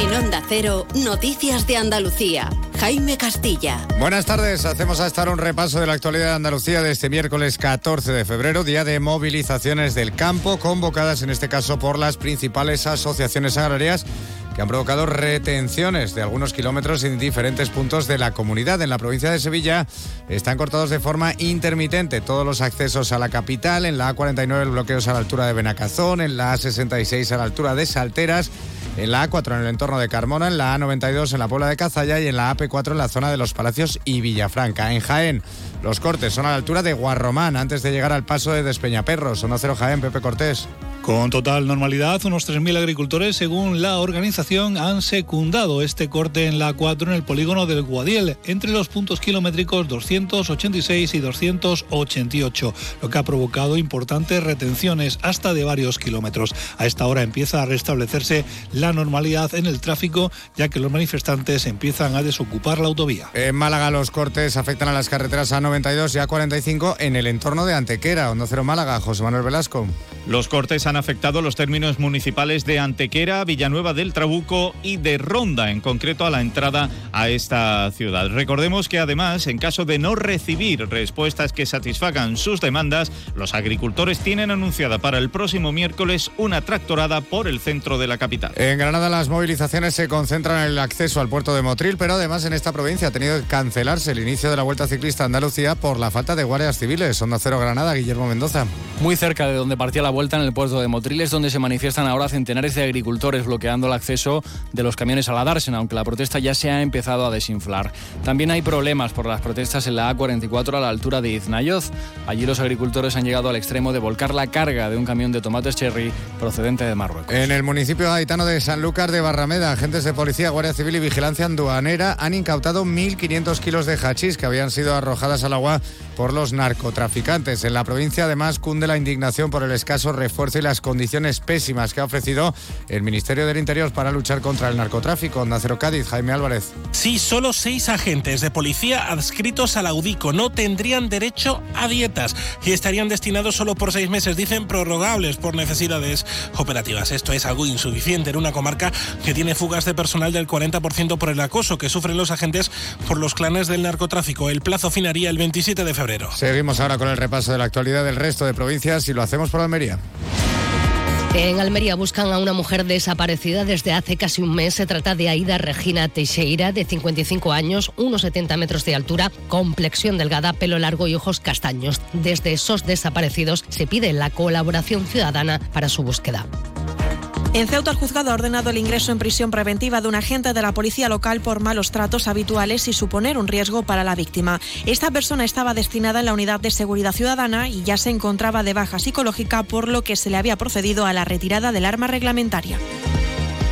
En Onda Cero, Noticias de Andalucía. Jaime Castilla. Buenas tardes, hacemos hasta ahora un repaso de la actualidad de Andalucía de este miércoles 14 de febrero, día de movilizaciones del campo, convocadas en este caso por las principales asociaciones agrarias que han provocado retenciones de algunos kilómetros en diferentes puntos de la comunidad. En la provincia de Sevilla están cortados de forma intermitente todos los accesos a la capital, en la A49 el bloqueo es a la altura de Benacazón, en la A66 a la altura de Salteras, en la A4 en el entorno de Carmona, en la A92 en la Puebla de Cazalla y en la AP4 en la zona de los Palacios y Villafranca. En Jaén, los cortes son a la altura de Guarromán, antes de llegar al paso de Despeñaperros. Son cero Jaén, Pepe Cortés. Con total normalidad, unos 3.000 agricultores, según la organización, han secundado este corte en la A4 en el polígono del Guadiel, entre los puntos kilométricos 286 y 288, lo que ha provocado importantes retenciones hasta de varios kilómetros. A esta hora empieza a restablecerse la normalidad en el tráfico, ya que los manifestantes empiezan a desocupar la autovía. En Málaga los cortes afectan a las carreteras A92 y A45 en el entorno de Antequera, Onda Cero Málaga, José Manuel Velasco. Los cortes han afectado los términos municipales de Antequera, Villanueva del Trabuco y de Ronda, en concreto a la entrada a esta ciudad. Recordemos que además, en caso de no recibir respuestas que satisfagan sus demandas, los agricultores tienen anunciada para el próximo miércoles una tractorada por el centro de la capital. En Granada las movilizaciones se concentran en el acceso al puerto de Motril, pero además en esta provincia ha tenido que cancelarse el inicio de la Vuelta Ciclista a Por la falta de guardias civiles. Onda Cero Granada, Guillermo Mendoza. Muy cerca de donde partía la vuelta en el puerto de Motriles, donde se manifiestan ahora centenares de agricultores bloqueando el acceso de los camiones a la Dársena, aunque la protesta ya se ha empezado a desinflar. También hay problemas por las protestas en la A44 a la altura de Iznayoz. Allí los agricultores han llegado al extremo de volcar la carga de un camión de tomates cherry procedente de Marruecos. En el municipio gaitano de Sanlúcar de Barrameda, agentes de policía, Guardia Civil y Vigilancia Aduanera han incautado 1.500 kilos de hachís que habían sido arrojadas al agua por los narcotraficantes. En la provincia además cunde la indignación por el escaso refuerzo y las condiciones pésimas que ha ofrecido el Ministerio del Interior para luchar contra el narcotráfico. Nacero Cádiz, Jaime Álvarez. Sí, solo seis agentes de policía adscritos a la UDICO no tendrían derecho a dietas y estarían destinados solo por seis meses, dicen prorrogables por necesidades operativas. Esto es algo insuficiente en una comarca que tiene fugas de personal del 40% por el acoso que sufren los agentes por los clanes del narcotráfico. El plazo finaría el 27 de febrero. Seguimos ahora con el repaso de la actualidad del resto de provincias y lo hacemos por Almería. En Almería buscan a una mujer desaparecida desde hace casi un mes. Se trata de Aida Regina Teixeira, de 55 años, unos 70 metros de altura, complexión delgada, pelo largo y ojos castaños. Desde esos desaparecidos se pide la colaboración ciudadana para su búsqueda. En Ceuta, el juzgado ha ordenado el ingreso en prisión preventiva de un agente de la policía local por malos tratos habituales y suponer un riesgo para la víctima. Esta persona estaba destinada en la unidad de seguridad ciudadana y ya se encontraba de baja psicológica, por lo que se le había procedido a la retirada del arma reglamentaria.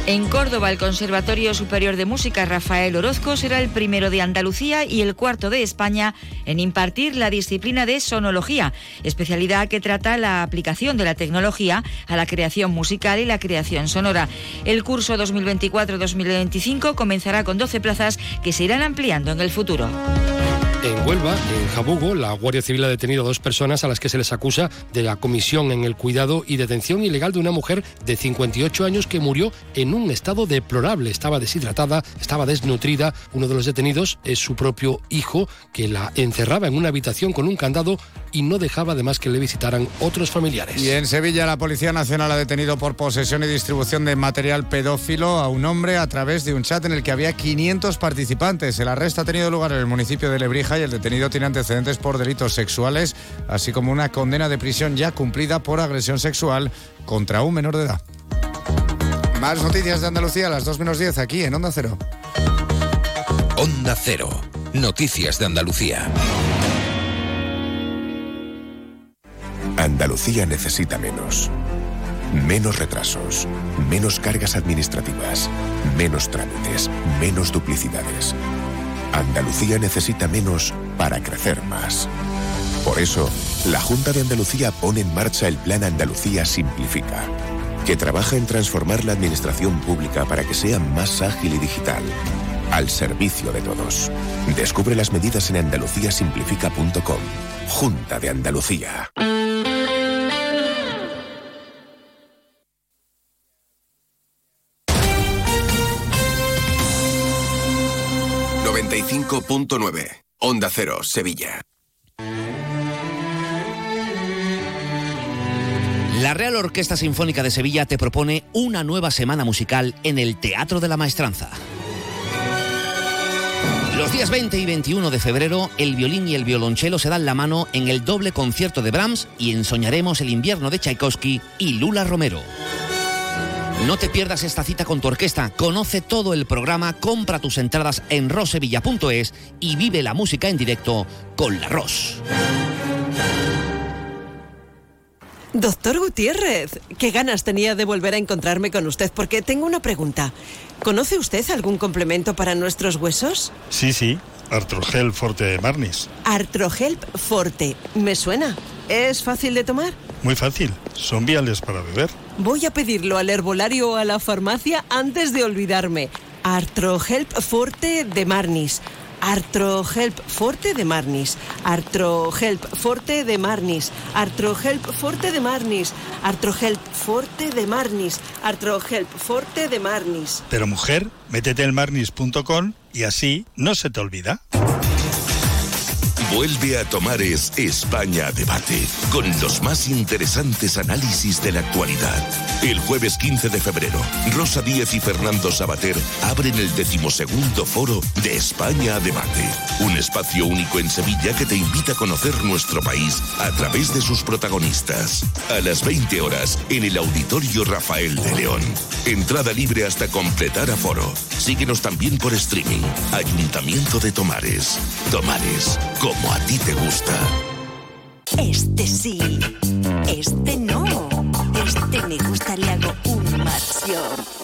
En Córdoba, el Conservatorio Superior de Música Rafael Orozco será el primero de Andalucía y el cuarto de España en impartir la disciplina de sonología, especialidad que trata la aplicación de la tecnología a la creación musical y la creación sonora. El curso 2024-2025 comenzará con 12 plazas que se irán ampliando en el futuro. En Huelva, en Jabugo, la Guardia Civil ha detenido a dos personas a las que se les acusa de la comisión en el cuidado y detención ilegal de una mujer de 58 años que murió en un estado deplorable. Estaba deshidratada, estaba desnutrida. Uno de los detenidos es su propio hijo, que la encerraba en una habitación con un candado y no dejaba además que le visitaran otros familiares. Y en Sevilla la Policía Nacional ha detenido por posesión y distribución de material pedófilo a un hombre a través de un chat en el que había 500 participantes. El arresto ha tenido lugar en el municipio de Lebrija y el detenido tiene antecedentes por delitos sexuales, así como una condena de prisión ya cumplida por agresión sexual contra un menor de edad. Más noticias de Andalucía a las 2 menos 10 aquí en Onda Cero. Onda Cero. Noticias de Andalucía. Andalucía necesita menos. Menos retrasos, menos cargas administrativas, menos trámites, menos duplicidades. Andalucía necesita menos para crecer más. Por eso, la Junta de Andalucía pone en marcha el Plan Andalucía Simplifica, que trabaja en transformar la administración pública para que sea más ágil y digital, al servicio de todos. Descubre las medidas en andaluciasimplifica.com. Junta de Andalucía. 95.9. Onda Cero, Sevilla. La Real Orquesta Sinfónica de Sevilla te propone una nueva semana musical en el Teatro de la Maestranza. Los días 20 y 21 de febrero, el violín y el violonchelo se dan la mano en el doble concierto de Brahms y ensoñaremos el invierno de Tchaikovsky y Lula Romero. No te pierdas esta cita con tu orquesta. Conoce todo el programa, compra tus entradas en rosevilla.es y vive la música en directo con la Ros. Doctor Gutiérrez, qué ganas tenía de volver a encontrarme con usted porque tengo una pregunta. ¿Conoce usted algún complemento para nuestros huesos? Sí, sí, Artrogel Forte de Marnis. Artrogel Forte, me suena. ¿Es fácil de tomar? Muy fácil, son viales para beber. Voy a pedirlo al herbolario o a la farmacia antes de olvidarme. Artrohelp Forte de Marnis. Artrohelp Forte de Marnis. Artrohelp Forte de Marnis. Artrohelp Forte de Marnis. Artrohelp Forte de Marnis. Artrohelp Forte de Marnis. Pero mujer, métete en marnis.com y así no se te olvida. Vuelve a Tomares España Debate con los más interesantes análisis de la actualidad. El jueves 15 de febrero, Rosa Díez y Fernando Sabater abren el decimosegundo foro de España Debate, un espacio único en Sevilla que te invita a conocer nuestro país a través de sus protagonistas. A las 20 horas en el Auditorio Rafael de León. Entrada libre hasta completar aforo. Síguenos también por streaming. Ayuntamiento de Tomares. Tomares, como a ti te gusta. Este sí, este no. Este me gusta, le hago un macho.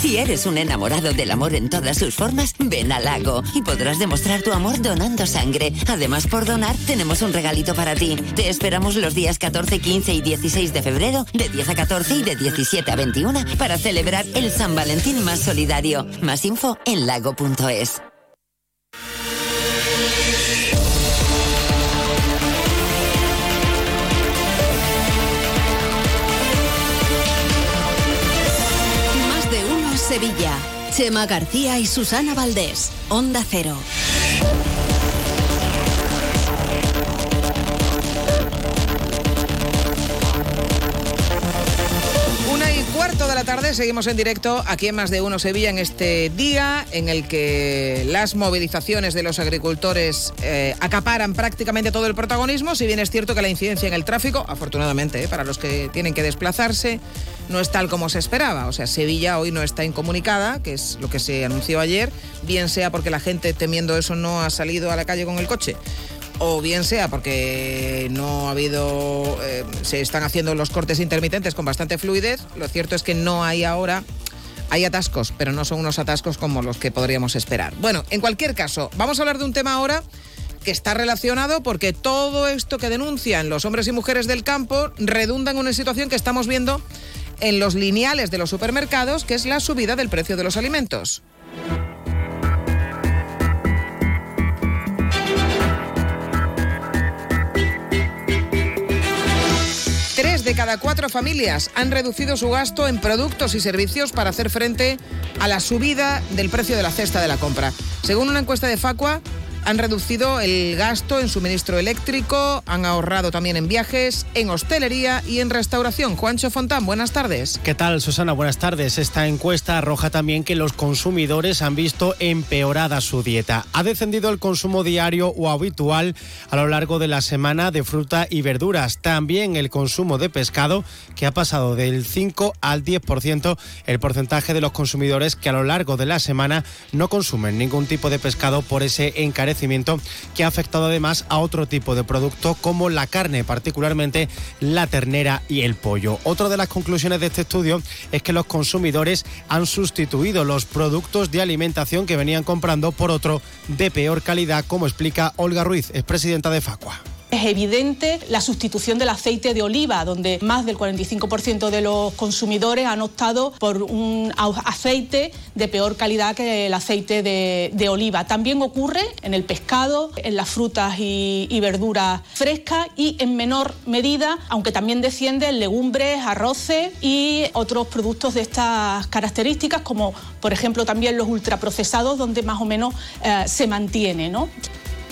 Si eres un enamorado del amor en todas sus formas, ven al lago y podrás demostrar tu amor donando sangre. Además, por donar, tenemos un regalito para ti. Te esperamos los días 14, 15 y 16 de febrero, de 10 a 14 y de 17 a 21, para celebrar el San Valentín más solidario. Más info en lago.es. Sevilla. Chema García y Susana Valdés. Onda Cero. La tarde, seguimos en directo aquí en Más de Uno Sevilla en este día en el que las movilizaciones de los agricultores eh, acaparan prácticamente todo el protagonismo, si bien es cierto que la incidencia en el tráfico, afortunadamente eh, para los que tienen que desplazarse, no es tal como se esperaba. O sea, Sevilla hoy no está incomunicada, que es lo que se anunció ayer, bien sea porque la gente temiendo eso no ha salido a la calle con el coche o bien sea porque no ha habido, eh, se están haciendo los cortes intermitentes con bastante fluidez. Lo cierto es que no hay ahora, hay atascos, pero no son unos atascos como los que podríamos esperar. Bueno, en cualquier caso, vamos a hablar de un tema ahora que está relacionado porque todo esto que denuncian los hombres y mujeres del campo redunda en una situación que estamos viendo en los lineales de los supermercados, que es la subida del precio de los alimentos. Cada cuatro familias han reducido su gasto en productos y servicios para hacer frente a la subida del precio de la cesta de la compra. Según una encuesta de Facua, han reducido el gasto en suministro eléctrico, han ahorrado también en viajes, en hostelería y en restauración. Juancho Fontán, buenas tardes. ¿Qué tal, Susana? Buenas tardes. Esta encuesta arroja también que los consumidores han visto empeorada su dieta. Ha descendido el consumo diario o habitual a lo largo de la semana de fruta y verduras. También el consumo de pescado, que ha pasado del 5 al 10% el porcentaje de los consumidores que a lo largo de la semana no consumen ningún tipo de pescado por ese encarecimiento que ha afectado además a otro tipo de producto como la carne, particularmente la ternera y el pollo. Otra de las conclusiones de este estudio es que los consumidores han sustituido los productos de alimentación que venían comprando por otro de peor calidad, como explica Olga Ruiz, es presidenta de Facua. Es evidente la sustitución del aceite de oliva, donde más del 45% de los consumidores han optado por un aceite de peor calidad que el aceite de, oliva. También ocurre en el pescado, en las frutas y, verduras frescas y en menor medida, aunque también desciende en legumbres, arroces y otros productos de estas características, como por ejemplo también los ultraprocesados, donde más o menos eh, se mantiene. ¿no?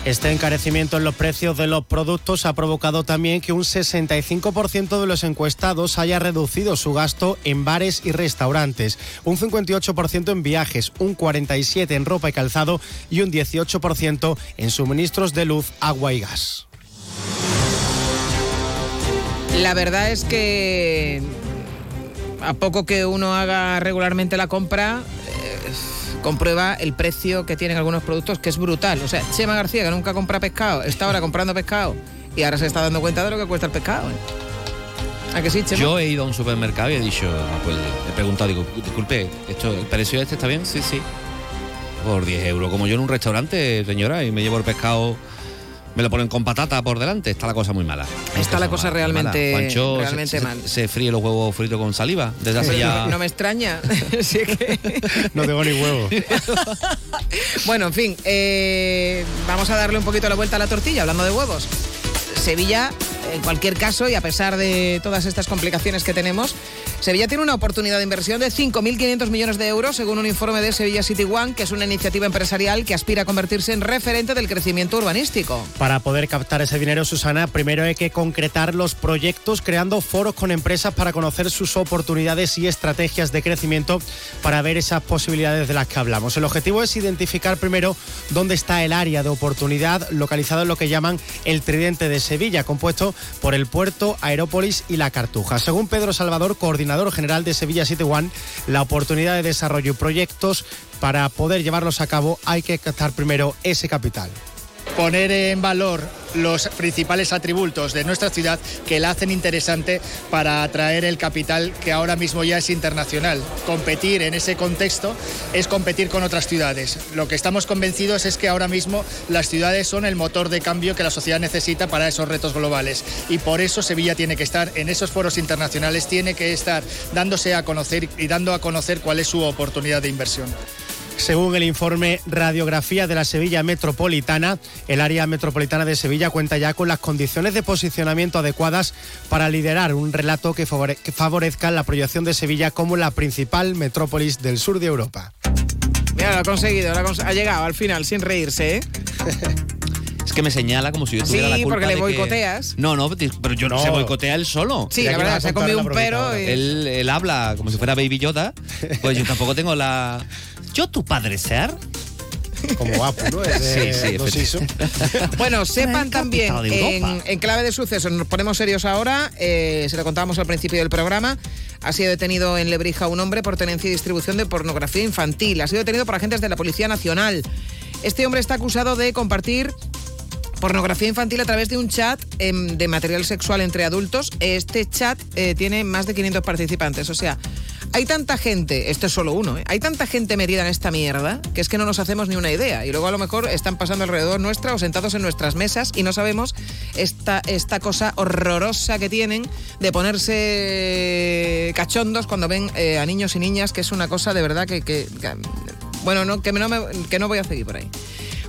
Este encarecimiento en los precios de los productos ha provocado también que un 65% de los encuestados haya reducido su gasto en bares y restaurantes, un 58% en viajes, un 47% en ropa y calzado y un 18% en suministros de luz, agua y gas. La verdad es que a poco que uno haga regularmente la compra, comprueba el precio que tienen algunos productos, que es brutal. O sea, Chema García, que nunca compra pescado, está ahora comprando pescado y ahora se está dando cuenta de lo que cuesta el pescado. ¿eh? ¿A que sí, Chema? Yo he ido a un supermercado y he dicho, ah, pues he preguntado, digo, disculpe, ¿esto, ¿el precio este está bien? Sí, sí. Por 10 euros, como yo en un restaurante, señora, y me llevo el pescado me lo ponen con patata por delante, está la cosa muy mala. Está la cosa realmente, Juancho realmente se, mal. Se, fríe los huevos fritos con saliva desde hace ya... No me extraña. (laughs) No tengo ni huevo. (laughs) bueno, en fin, eh, vamos a darle un poquito la vuelta a la tortilla, hablando de huevos. Sevilla, en cualquier caso, y a pesar de todas estas complicaciones que tenemos, Sevilla tiene una oportunidad de inversión de 5.500 millones de euros, según un informe de Sevilla City One, que es una iniciativa empresarial que aspira a convertirse en referente del crecimiento urbanístico. Para poder captar ese dinero, Susana, primero hay que concretar los proyectos, creando foros con empresas para conocer sus oportunidades y estrategias de crecimiento para ver esas posibilidades de las que hablamos. El objetivo es identificar primero dónde está el área de oportunidad localizado en lo que llaman el tridente de Sevilla, compuesto por el puerto, Aerópolis y la Cartuja. Según Pedro Salvador, coordinador general de Sevilla City One, la oportunidad de desarrollo y proyectos, para poder llevarlos a cabo. Hay que captar primero ese capital poner en valor los principales atributos de nuestra ciudad que la hacen interesante para atraer el capital que ahora mismo ya es internacional. Competir en ese contexto es competir con otras ciudades. Lo que estamos convencidos es que ahora mismo las ciudades son el motor de cambio que la sociedad necesita para esos retos globales y por eso Sevilla tiene que estar en esos foros internacionales, tiene que estar dándose a conocer y dando a conocer cuál es su oportunidad de inversión. Según el informe Radiografía de la Sevilla Metropolitana, el área metropolitana de Sevilla cuenta ya con las condiciones de posicionamiento adecuadas para liderar un relato que favorezca la proyección de Sevilla como la principal metrópolis del sur de Europa. Mira, lo ha conseguido, ha llegado al final sin reírse, ¿eh? (laughs) Es que me señala como si yo tuviera sí, la culpa porque le de boicoteas. Que... No, no, pero yo no, No. se boicotea él solo. Sí, la verdad, se ha comido un pero y... Él, él habla como si fuera Baby Yoda. Pues yo tampoco tengo la. Yo, tu padre ser. Como Apu, ¿no? Es Sí, sí, Simpson. (laughs) Bueno, sepan también, en clave de sucesos, nos ponemos serios ahora, eh, se lo contábamos al principio del programa, ha sido detenido en Lebrija un hombre por tenencia y distribución de pornografía infantil, ha sido detenido por agentes de la Policía Nacional. Este hombre está acusado de compartir pornografía infantil a través de un chat em, de material sexual entre adultos. Este chat eh, tiene más de 500 participantes, o sea... Hay tanta gente, esto es solo uno, ¿eh? hay tanta gente metida en esta mierda que es que no nos hacemos ni una idea. Y luego a lo mejor están pasando alrededor nuestra o sentados en nuestras mesas y no sabemos esta, esta cosa horrorosa que tienen de ponerse cachondos cuando ven eh, a niños y niñas, que es una cosa de verdad que... bueno, no, que, no que no voy a seguir por ahí.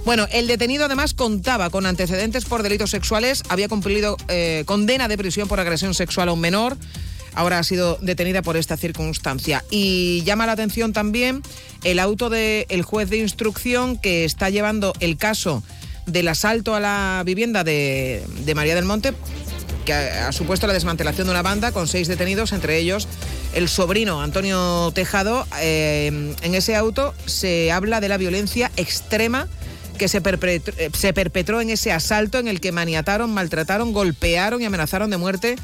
Bueno, el detenido además contaba con antecedentes por delitos sexuales, había cumplido eh, condena de prisión por agresión sexual a un menor. Ahora ha sido detenida por esta circunstancia. Y llama la atención también el auto del juez de instrucción que está llevando el caso del asalto a la vivienda de, de María del Monte, que ha, supuesto la desmantelación de una banda con seis detenidos, entre ellos el sobrino Antonio Tejado. Eh, en ese auto se habla de la violencia extrema que se perpetró, se perpetró en ese asalto en el que maniataron, maltrataron, golpearon y amenazaron de muerte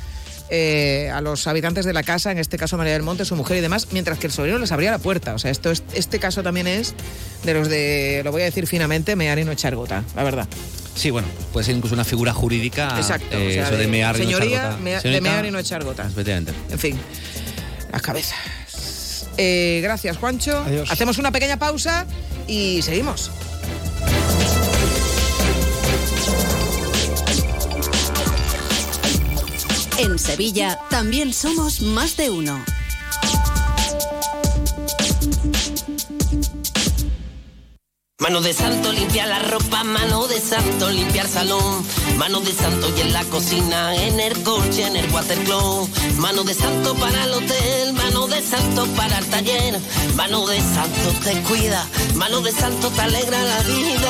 eh, a los habitantes de la casa, en este caso María del Monte, su mujer y demás, mientras que el sobrino les abría la puerta. O sea, esto es, este caso también es de los de, lo voy a decir finamente, mear y no echar gota, la verdad. Sí, bueno, puede ser incluso una figura jurídica. Exacto. eh, o sea, eso de mear y no echar señoría, gota. mea- de Señorita, mear y no echar gota. Efectivamente. En fin, las cabezas. Eh, gracias, Juancho. Adiós. Hacemos una pequeña pausa y seguimos. En Sevilla también somos más de uno. Mano de santo limpia la ropa, mano de santo limpiar salón, mano de santo y en la cocina, en el coche, en el watercloak, mano de santo para el hotel, mano de santo para el taller, mano de santo te cuida, mano de santo te alegra la vida,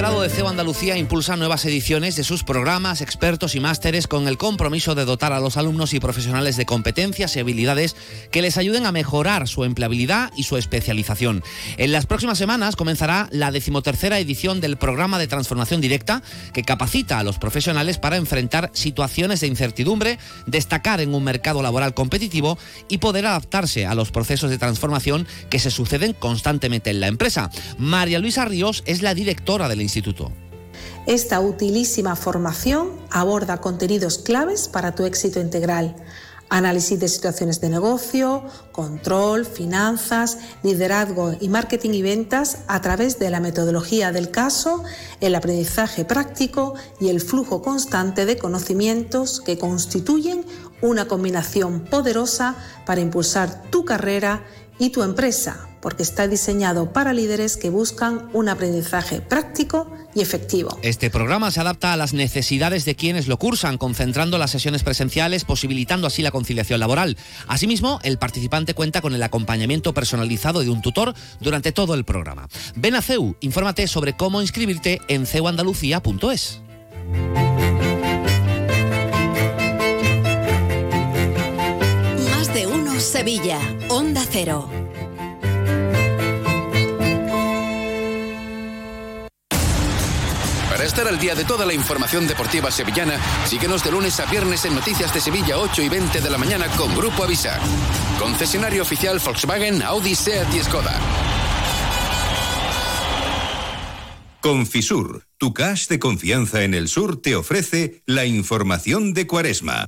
Instituto de CEU Andalucía impulsa nuevas ediciones de sus programas, expertos y másteres con el compromiso de dotar a los alumnos y profesionales de competencias y habilidades que les ayuden a mejorar su empleabilidad y su especialización. En las próximas semanas comenzará la decimotercera edición del programa de transformación directa que capacita a los profesionales para enfrentar situaciones de incertidumbre, destacar en un mercado laboral competitivo y poder adaptarse a los procesos de transformación que se suceden constantemente en la empresa. María Luisa Ríos es la directora del instituto. Esta utilísima formación aborda contenidos claves para tu éxito integral. Análisis de situaciones de negocio, control, finanzas, liderazgo y marketing y ventas a través de la metodología del caso, el aprendizaje práctico y el flujo constante de conocimientos que constituyen una combinación poderosa para impulsar tu carrera y tu empresa, porque está diseñado para líderes que buscan un aprendizaje práctico y efectivo. Este programa se adapta a las necesidades de quienes lo cursan, concentrando las sesiones presenciales, posibilitando así la conciliación laboral. Asimismo, el participante cuenta con el acompañamiento personalizado de un tutor durante todo el programa. Ven a CEU, infórmate sobre cómo inscribirte en ceuandalucía.es. Sevilla. Onda Cero. Para estar al día de toda la información deportiva sevillana, síguenos de lunes a viernes en Noticias de Sevilla 8 y 20 de la mañana con Grupo Avisa. Concesionario oficial Volkswagen, Audi, Seat y Skoda. Confisur, tu cash de confianza en el sur te ofrece la información de Cuaresma.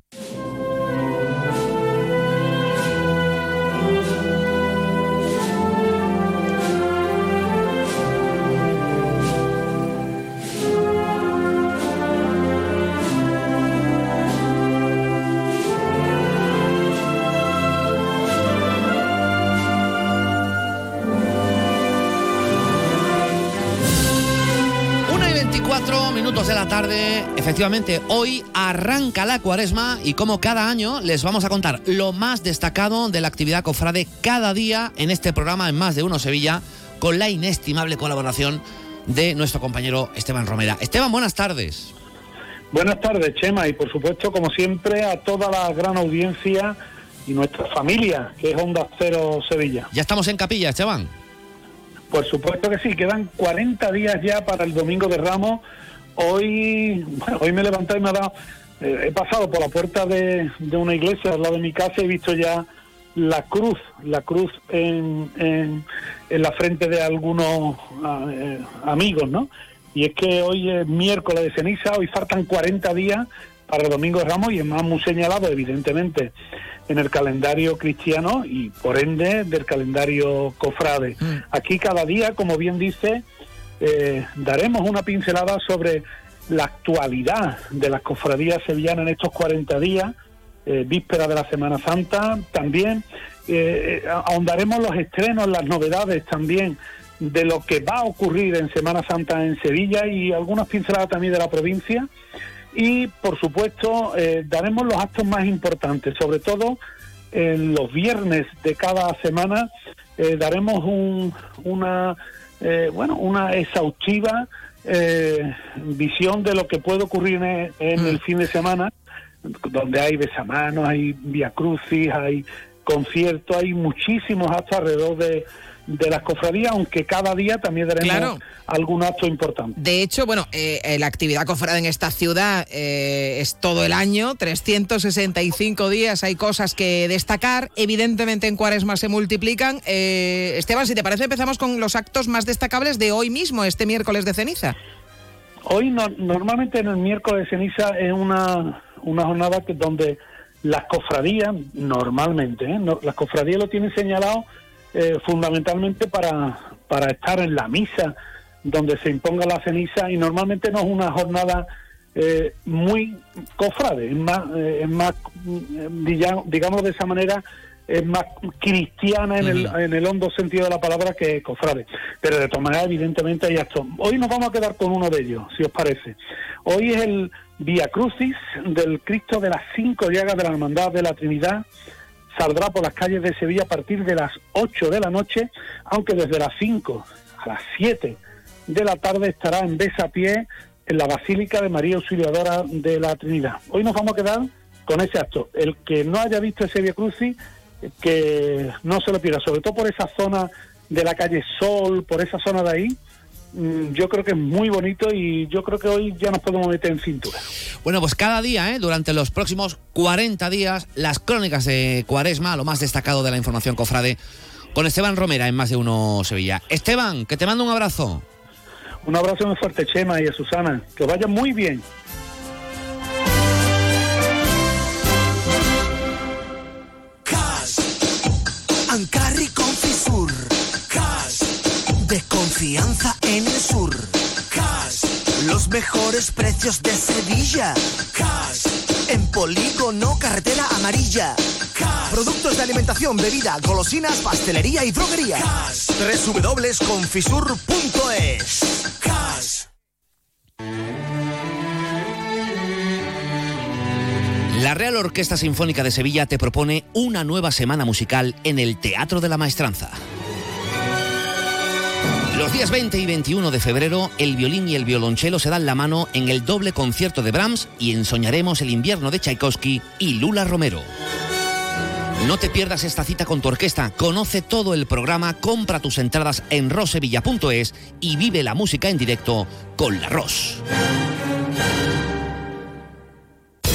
La tarde. Efectivamente, hoy arranca la cuaresma y como cada año les vamos a contar lo más destacado de la actividad cofrade cada día en este programa en Más de Uno Sevilla con la inestimable colaboración de nuestro compañero Esteban Romera. Esteban, buenas tardes. Buenas tardes, Chema, y por supuesto, como siempre, a toda la gran audiencia y nuestra familia, que es Onda Cero Sevilla. Ya estamos en capilla, Esteban. Por supuesto que sí, quedan 40 días ya para el Domingo de Ramos. Hoy, bueno, hoy me he levantado y me ha dado... eh, he pasado por la puerta de, de una iglesia al lado de mi casa y he visto ya la cruz, la cruz en, en, en la frente de algunos ah, eh, amigos, ¿no? Y es que hoy es miércoles de ceniza, hoy faltan 40 días para el Domingo de Ramos y es más muy señalado, evidentemente, en el calendario cristiano y por ende del calendario cofrade. Aquí cada día, como bien dice, eh, daremos una pincelada sobre la actualidad de las cofradías sevillanas en estos 40 días, eh, víspera de la Semana Santa, también eh, ahondaremos los estrenos, las novedades también de lo que va a ocurrir en Semana Santa en Sevilla y algunas pinceladas también de la provincia. Y, por supuesto, eh, daremos los actos más importantes, sobre todo en los viernes de cada semana, eh, daremos un, una, eh, bueno, una exhaustiva visión de lo que puede ocurrir en, en el fin de semana, donde hay besamanos, hay via crucis, hay conciertos, hay muchísimos actos alrededor de, de las cofradías, aunque cada día también daremos algún acto importante. De hecho, bueno, eh, eh, la actividad cofrade en esta ciudad eh, es todo el año, 365 días, hay cosas que destacar. Evidentemente en Cuaresma se multiplican. Esteban, si te parece, empezamos con los actos más destacables de hoy mismo, este miércoles de ceniza. Hoy normalmente en el miércoles de ceniza es una, una jornada que, donde las cofradías, normalmente, las cofradías lo tienen señalado eh, fundamentalmente para, para estar en la misa donde se imponga la ceniza y normalmente no es una jornada eh, muy cofrade, es más, eh, es más digamos de esa manera, es más cristiana en, el, en el hondo sentido de la palabra que cofrade. Pero de todas maneras, evidentemente hay actos. Hoy nos vamos a quedar con uno de ellos, si os parece. Hoy es el Via Crucis del Cristo de las cinco llagas de la Hermandad de la Trinidad saldrá por las calles de Sevilla a partir de las 8 de la noche, aunque desde las 5 a las 7 de la tarde estará en pie en la Basílica de María Auxiliadora de la Trinidad. Hoy nos vamos a quedar con ese acto. El que no haya visto ese Via Crucis, que no se lo pierda, sobre todo por esa zona de la calle Sol, por esa zona de ahí, yo creo que es muy bonito y yo creo que hoy ya nos podemos meter en cintura. Bueno, pues cada día, ¿eh? durante los próximos 40 días, las crónicas de Cuaresma, lo más destacado de la información cofrade, con Esteban Romera en Más de Uno Sevilla. Esteban, que te mando un abrazo. Un abrazo muy fuerte, Chema y a Susana. Que vaya muy bien. Confianza en el sur. Cash. Los mejores precios de Sevilla. Cash. En Polígono Carretera Amarilla. Cash. Productos de alimentación, bebida, golosinas, pastelería y droguería. Cash. www.confisur.es. Cash. La Real Orquesta Sinfónica de Sevilla te propone una nueva semana musical en el Teatro de la Maestranza. Los días 20 y 21 de febrero, el violín y el violonchelo se dan la mano en el doble concierto de Brahms y ensoñaremos el invierno de Tchaikovsky y Lula Romero. No te pierdas esta cita con tu orquesta, conoce todo el programa, compra tus entradas en rosevilla.es y vive la música en directo con la Ros.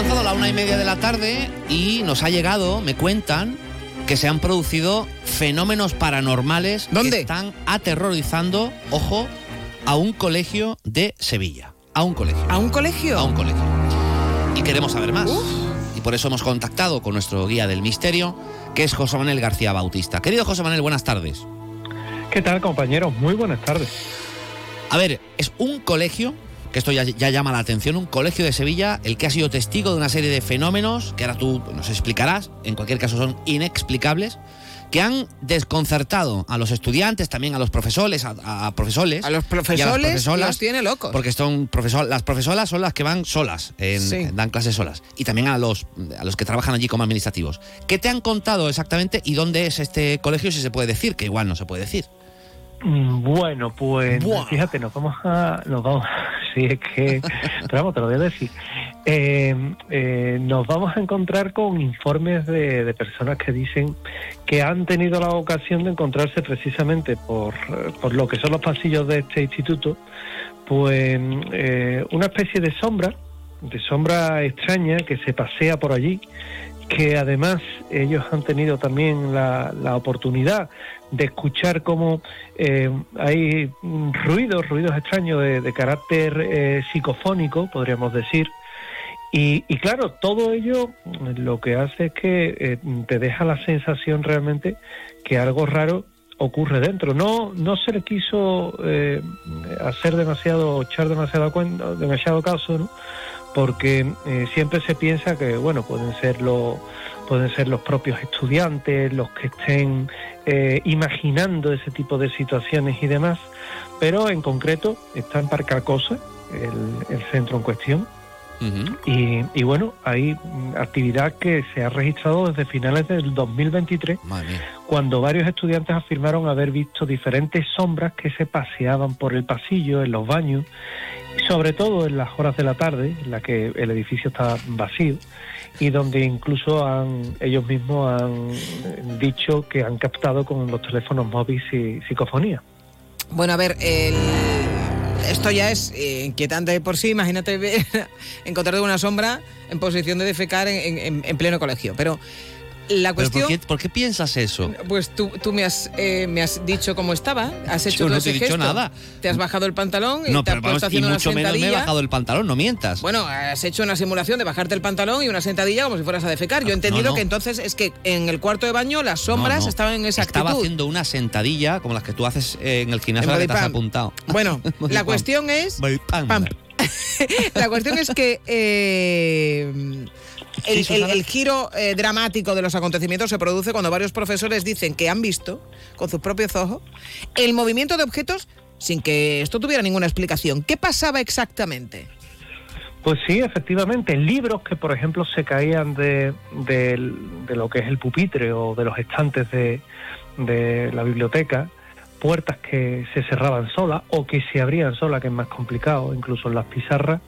Alcanzado la una y media de la tarde y nos ha llegado, me cuentan, que se han producido fenómenos paranormales ¿Dónde? que están aterrorizando, ojo, a un colegio de Sevilla. A un colegio. ¿A un colegio? A un colegio. Y queremos saber más. Y por eso hemos contactado con nuestro guía del misterio, que es José Manuel García Bautista. Querido José Manuel, buenas tardes. ¿Qué tal, compañeros? Muy buenas tardes. A ver, es un colegio que esto ya, llama la atención, un colegio de Sevilla, el que ha sido testigo de una serie de fenómenos que ahora tú nos explicarás, en cualquier caso son inexplicables, que han desconcertado a los estudiantes, también a los profesores, a, profesores. A los profesores los tiene locos. Porque son profesor, las profesoras son las que van solas, dan clases solas. Y también a los, a los que trabajan allí como administrativos. ¿Qué te han contado exactamente y dónde es este colegio, si se puede decir? Que igual no se puede decir. Mm, bueno, pues fíjate, nos vamos a, nos vamos, sí, es que, pero vamos, te lo voy a decir. Eh, eh, nos vamos a encontrar con informes de, de personas que dicen que han tenido la ocasión de encontrarse precisamente por, por lo que son los pasillos de este instituto, pues eh, una especie de sombra, de sombra extraña que se pasea por allí, que además ellos han tenido también la, la oportunidad de escuchar cómo eh, hay ruidos, ruidos extraños de, carácter eh, psicofónico, podríamos decir. Y, y claro, todo ello lo que hace es que eh, te deja la sensación realmente que algo raro ocurre dentro. No, no se le quiso eh, hacer demasiado, echar demasiado demasiado caso, ¿no? Porque eh, siempre se piensa que bueno pueden ser los pueden ser los propios estudiantes los que estén eh, imaginando ese tipo de situaciones y demás pero en concreto está en Parcacosa el, el centro en cuestión. Y, y bueno hay mm, actividad que se ha registrado desde finales del 2023 cuando varios estudiantes afirmaron haber visto diferentes sombras que se paseaban por el pasillo en los baños sobre todo en las horas de la tarde, en la que el edificio está vacío y donde incluso han, ellos mismos han eh, dicho que han captado con los teléfonos móviles y psicofonía. Bueno, a ver, el- esto ya es eh, inquietante por sí. Imagínate (laughs) encontrarte una sombra en posición de defecar en, en- en pleno colegio. Pero la ¿Pero cuestión... por, qué, por qué piensas eso? Pues tú, tú me, has, eh, me has dicho cómo estaba, has hecho Yo no te he dicho gesto. nada. Te has bajado el pantalón y No, te has puesto y haciendo una mucho menos me he bajado el pantalón, no mientas. Bueno, has hecho una simulación de bajarte el pantalón y una sentadilla como si fueras a defecar. Yo he Ah, entendido no, no. que entonces es que en el cuarto de baño las sombras estaban en esa Estaba actitud. haciendo una sentadilla como las que tú haces eh, en el gimnasio En que te has apuntado. (laughs) Bueno, la cuestión es... (laughs) La cuestión es que eh, el, Sí, Susana. el- el giro eh, dramático de los acontecimientos se produce cuando varios profesores dicen que han visto con sus propios ojos el movimiento de objetos sin que esto tuviera ninguna explicación. ¿Qué pasaba exactamente? Pues sí, efectivamente, libros que, por ejemplo, se caían de, de lo que es el pupitre o de los estantes de, de la biblioteca, puertas que se cerraban solas o que se abrían solas, que es más complicado, incluso en las pizarras,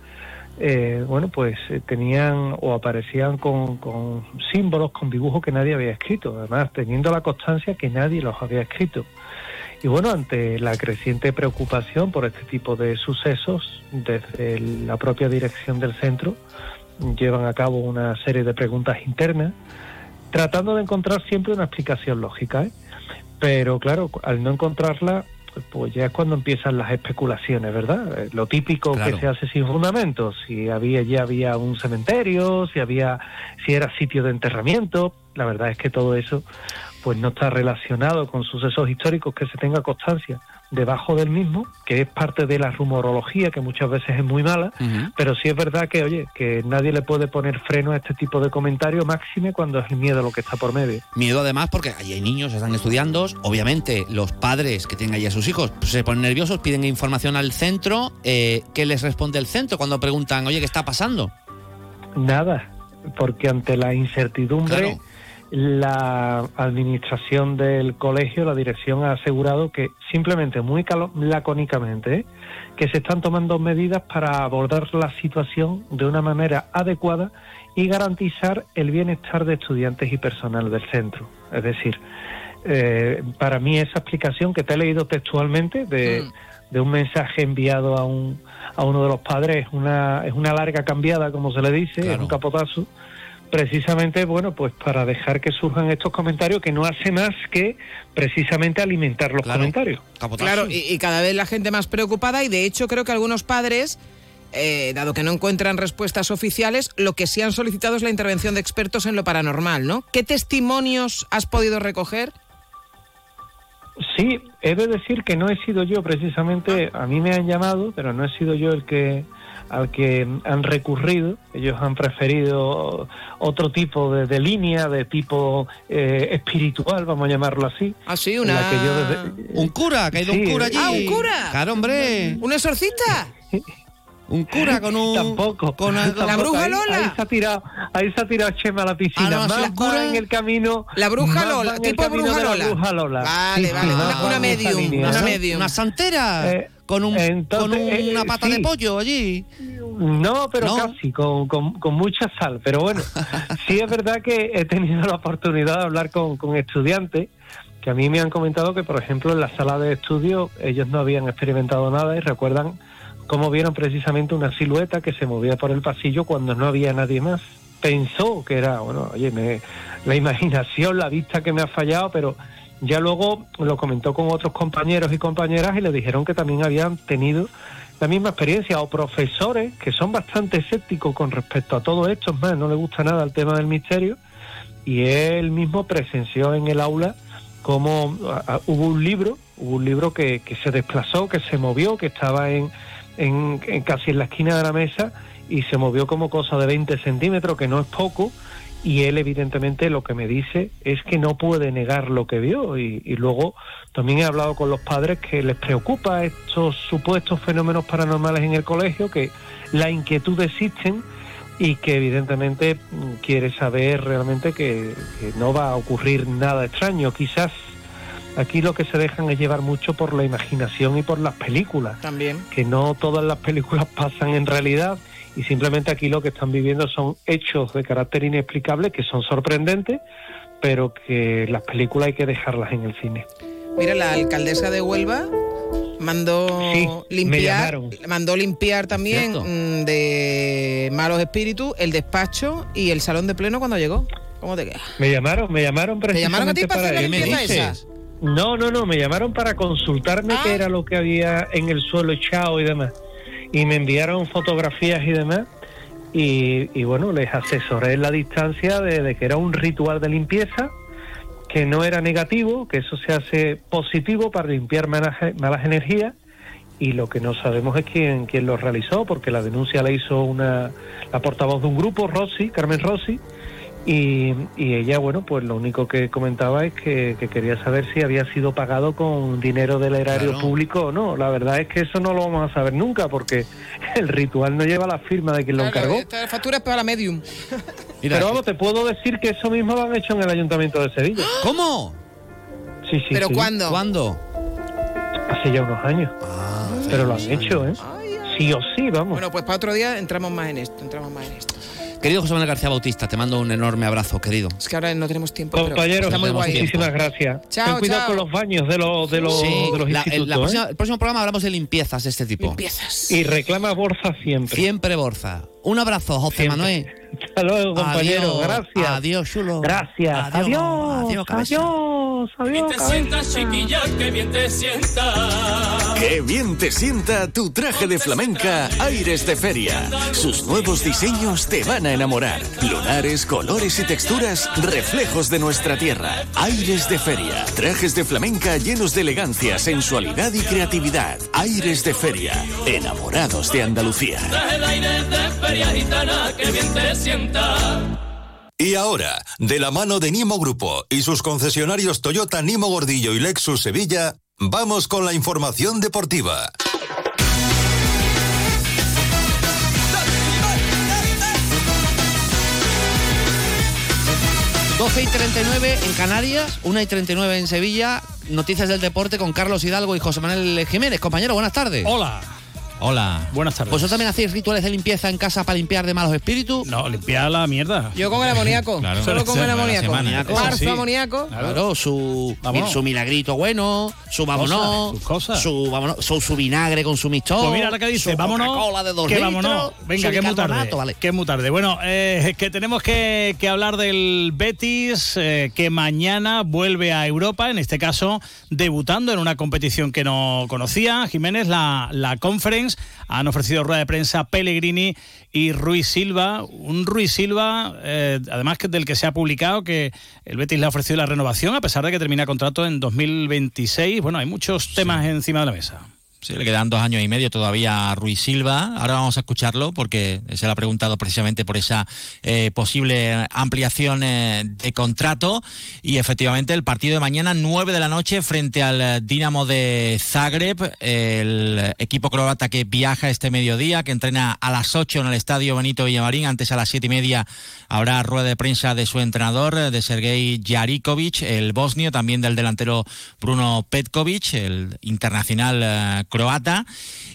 eh, bueno, pues eh, tenían o aparecían con, con símbolos, con dibujos que nadie había escrito, además teniendo la constancia que nadie los había escrito. Y bueno, ante la creciente preocupación por este tipo de sucesos, desde la propia dirección del centro llevan a cabo una serie de preguntas internas, tratando de encontrar siempre una explicación lógica. ¿eh? Pero claro, al no encontrarla, pues ya es cuando empiezan las especulaciones, ¿verdad? Eh, Lo típico Claro. que se hace sin fundamentos, si había ya había un cementerio, si había si era sitio de enterramiento, la verdad es que todo eso pues no está relacionado con sucesos históricos que se tenga constancia debajo del mismo, que es parte de la rumorología que muchas veces es muy mala, pero sí es verdad que oye, que nadie le puede poner freno a este tipo de comentarios máxime cuando es el miedo lo que está por medio. Miedo además porque allí hay niños, están estudiando. Obviamente, los padres que tienen allí a sus hijos pues, se ponen nerviosos, piden información al centro. Eh, ¿Qué les responde el centro cuando preguntan, oye, ¿qué está pasando? Nada, porque ante la incertidumbre, la administración del colegio, la dirección ha asegurado que simplemente, muy lacónicamente, ¿eh? que se están tomando medidas para abordar la situación de una manera adecuada y garantizar el bienestar de estudiantes y personal del centro. Es decir, eh, para mí esa explicación que te he leído textualmente de, de un mensaje enviado a, un, a uno de los padres es una, es una larga cambiada, como se le dice, es un capotazo, precisamente, bueno, pues para dejar que surjan estos comentarios que no hace más que precisamente alimentar los comentarios. Claro, y, y cada vez la gente más preocupada y de hecho creo que algunos padres, eh, dado que no encuentran respuestas oficiales, lo que sí han solicitado es la intervención de expertos en lo paranormal, ¿no? ¿Qué testimonios has podido recoger? Sí, he de decir que no he sido yo precisamente, a mí me han llamado, pero no he sido yo el que al que han recurrido. Ellos han preferido otro tipo de, de línea, de tipo eh, espiritual, vamos a llamarlo así. Ah, sí, una... la que yo desde- Un cura, que ha ido un Sí, cura eh. allí. ¡Ah, un cura! Claro, hombre. ¿Un exorcista? Un cura con un. Tampoco. Con algo- Tampoco, ahí- Ahí se ha tirado, ahí se ha tirado Chema a la piscina. Ah, no, más va cura- en el camino. La bruja Lola, tipo bruja la Lola. bruja Lola. Vale, Sí, vale, sí, una- una medium, línea, una ¿no? medium. Una santera. Eh, con, un, Entonces, con eh, una pata de pollo allí. No, pero ¿No? casi, con, con- con mucha sal. Pero bueno, (laughs) sí es verdad que he tenido la oportunidad de hablar con, con estudiantes que a mí me han comentado que, por ejemplo, en la sala de estudio ellos no habían experimentado nada y recuerdan cómo vieron precisamente una silueta que se movía por el pasillo cuando no había nadie más. Pensó que era, bueno, oye, me- la imaginación, la vista que me ha fallado, pero ya luego lo comentó con otros compañeros y compañeras y le dijeron que también habían tenido la misma experiencia o profesores que son bastante escépticos con respecto a todo esto, es más, no le gusta nada el tema del misterio. Y él mismo presenció en el aula como hubo un libro, hubo un libro que, que se desplazó, que se movió, que estaba en, en- en casi en la esquina de la mesa y se movió como cosa de 20 centímetros, que no es poco, y él evidentemente lo que me dice es que no puede negar lo que vio y, y luego también he hablado con los padres que les preocupa estos supuestos fenómenos paranormales en el colegio, que la inquietud existen y que evidentemente mm, quiere saber realmente que, que no va a ocurrir nada extraño. Quizás aquí lo que se dejan es llevar mucho por la imaginación y por las películas También. que no todas las películas (laughs) pasan en realidad y simplemente aquí lo que están viviendo son hechos de carácter inexplicable que son sorprendentes, pero que las películas hay que dejarlas en el cine. Mira, la alcaldesa de Huelva mandó Sí, limpiar, mandó limpiar también Cierto. mm, de malos espíritus el despacho y el salón de pleno cuando llegó. ¿Cómo te quedas? Me llamaron, me llamaron ¿Te llamaron a ti precisamente para hacer la esa? No, no, no, me llamaron para consultarme qué era lo que había en el suelo echado y demás. Y me enviaron fotografías y demás. Y, y bueno, les asesoré en la distancia de, de que era un ritual de limpieza, que no era negativo, que eso se hace positivo para limpiar malas, malas energías. Y lo que no sabemos es quién, quién lo realizó, porque la denuncia la hizo una, la portavoz de un grupo, Rossi, Carmen Rossi, y, y ella, bueno, pues lo único que comentaba es que, que quería saber si había sido pagado con dinero del erario Claro. público o no. La verdad es que eso no lo vamos a saber nunca porque (laughs) el ritual no lleva la firma de quien lo encargó. Esta factura es para la medium. Pero vamos, te puedo decir que eso mismo lo han hecho en el Ayuntamiento de Sevilla. (gasps) ¿Cómo? Sí, sí. ¿Pero sí. cuándo? ¿Cuándo? Hace ya unos años. Pero lo han hecho, ¿eh? Sí o sí, vamos. Bueno, pues para otro día entramos más en esto, entramos más en esto. Querido José Manuel García Bautista, te mando un enorme abrazo, querido. Es que ahora no tenemos tiempo. pero Compañeros, está muy guay. muchísimas gracias. Chao, Ten cuidado chao. con los baños de los, de los, Sí, de los la- institutos. el, la ¿eh? próxima- el próximo programa hablamos de limpiezas de este tipo. Limpiezas. Y reclama Borza siempre. Siempre Borza. Un abrazo, José Siempre. Manuel. (laughs) Hasta luego, compañero. Adiós, Gracias. Adiós, chulo. Gracias. Adiós. Adiós. Adiós, cabeza. Adiós. Adiós. te cabeza. sientas, chiquilla, que bien te sienta. Qué bien te sienta tu traje de flamenca Aires de Feria. Sus nuevos diseños te van a enamorar. Lunares, colores y texturas, reflejos de nuestra tierra. Aires de Feria. Trajes de flamenca llenos de elegancia, sensualidad y creatividad. Aires de Feria. Enamorados de Andalucía. Traje de aire de feria gitana, que bien te sienta. Y ahora, de la mano de Nimo Grupo y sus concesionarios Toyota Nimo Gordillo y Lexus Sevilla, vamos con la información deportiva. Doce y 39 en Canarias, 1 y 39 en Sevilla. Noticias del deporte con Carlos Hidalgo y José Manuel Jiménez. Compañero, buenas tardes. Hola. Hola. Buenas tardes. ¿Vosotros también hacéis rituales de limpieza en casa para limpiar de malos espíritus? No, limpiar la mierda. Yo con el (laughs) amoníaco. Claro. Solo con el amoníaco. Marzo, Sí. amoníaco. Claro, su, su milagrito bueno, su vámonos, sus cosas. Su, vámonos, su, su vinagre con su mixto. Pues mira, ahora que dice, su vámonos. Coca-Cola de dos que litros, vámonos. Venga, que es muy tarde. vale. Que es muy tarde. Bueno, eh, que tenemos que, que hablar del Betis, eh, que mañana vuelve a Europa, en este caso debutando en una competición que no conocía. Jiménez, la, la Conference, han ofrecido rueda de prensa Pellegrini y Ruiz Silva. Un Ruiz Silva, eh, además que del que se ha publicado que el Betis le ha ofrecido la renovación, a pesar de que termina contrato en 2026. Bueno, hay muchos temas encima de la mesa. Sí, le quedan dos años y medio todavía a Ruiz Silva. Ahora vamos a escucharlo porque se le ha preguntado precisamente por esa eh, posible ampliación eh, de contrato. Y efectivamente el partido de mañana, 9 de la noche, frente al eh, Dinamo de Zagreb, el equipo croata que viaja este mediodía, que entrena a las 8 en el estadio Benito Villamarín. Antes a las siete y media habrá rueda de prensa de su entrenador, de Sergei Jarikovic, el bosnio, también del delantero Bruno Petkovic, el internacional eh, croata.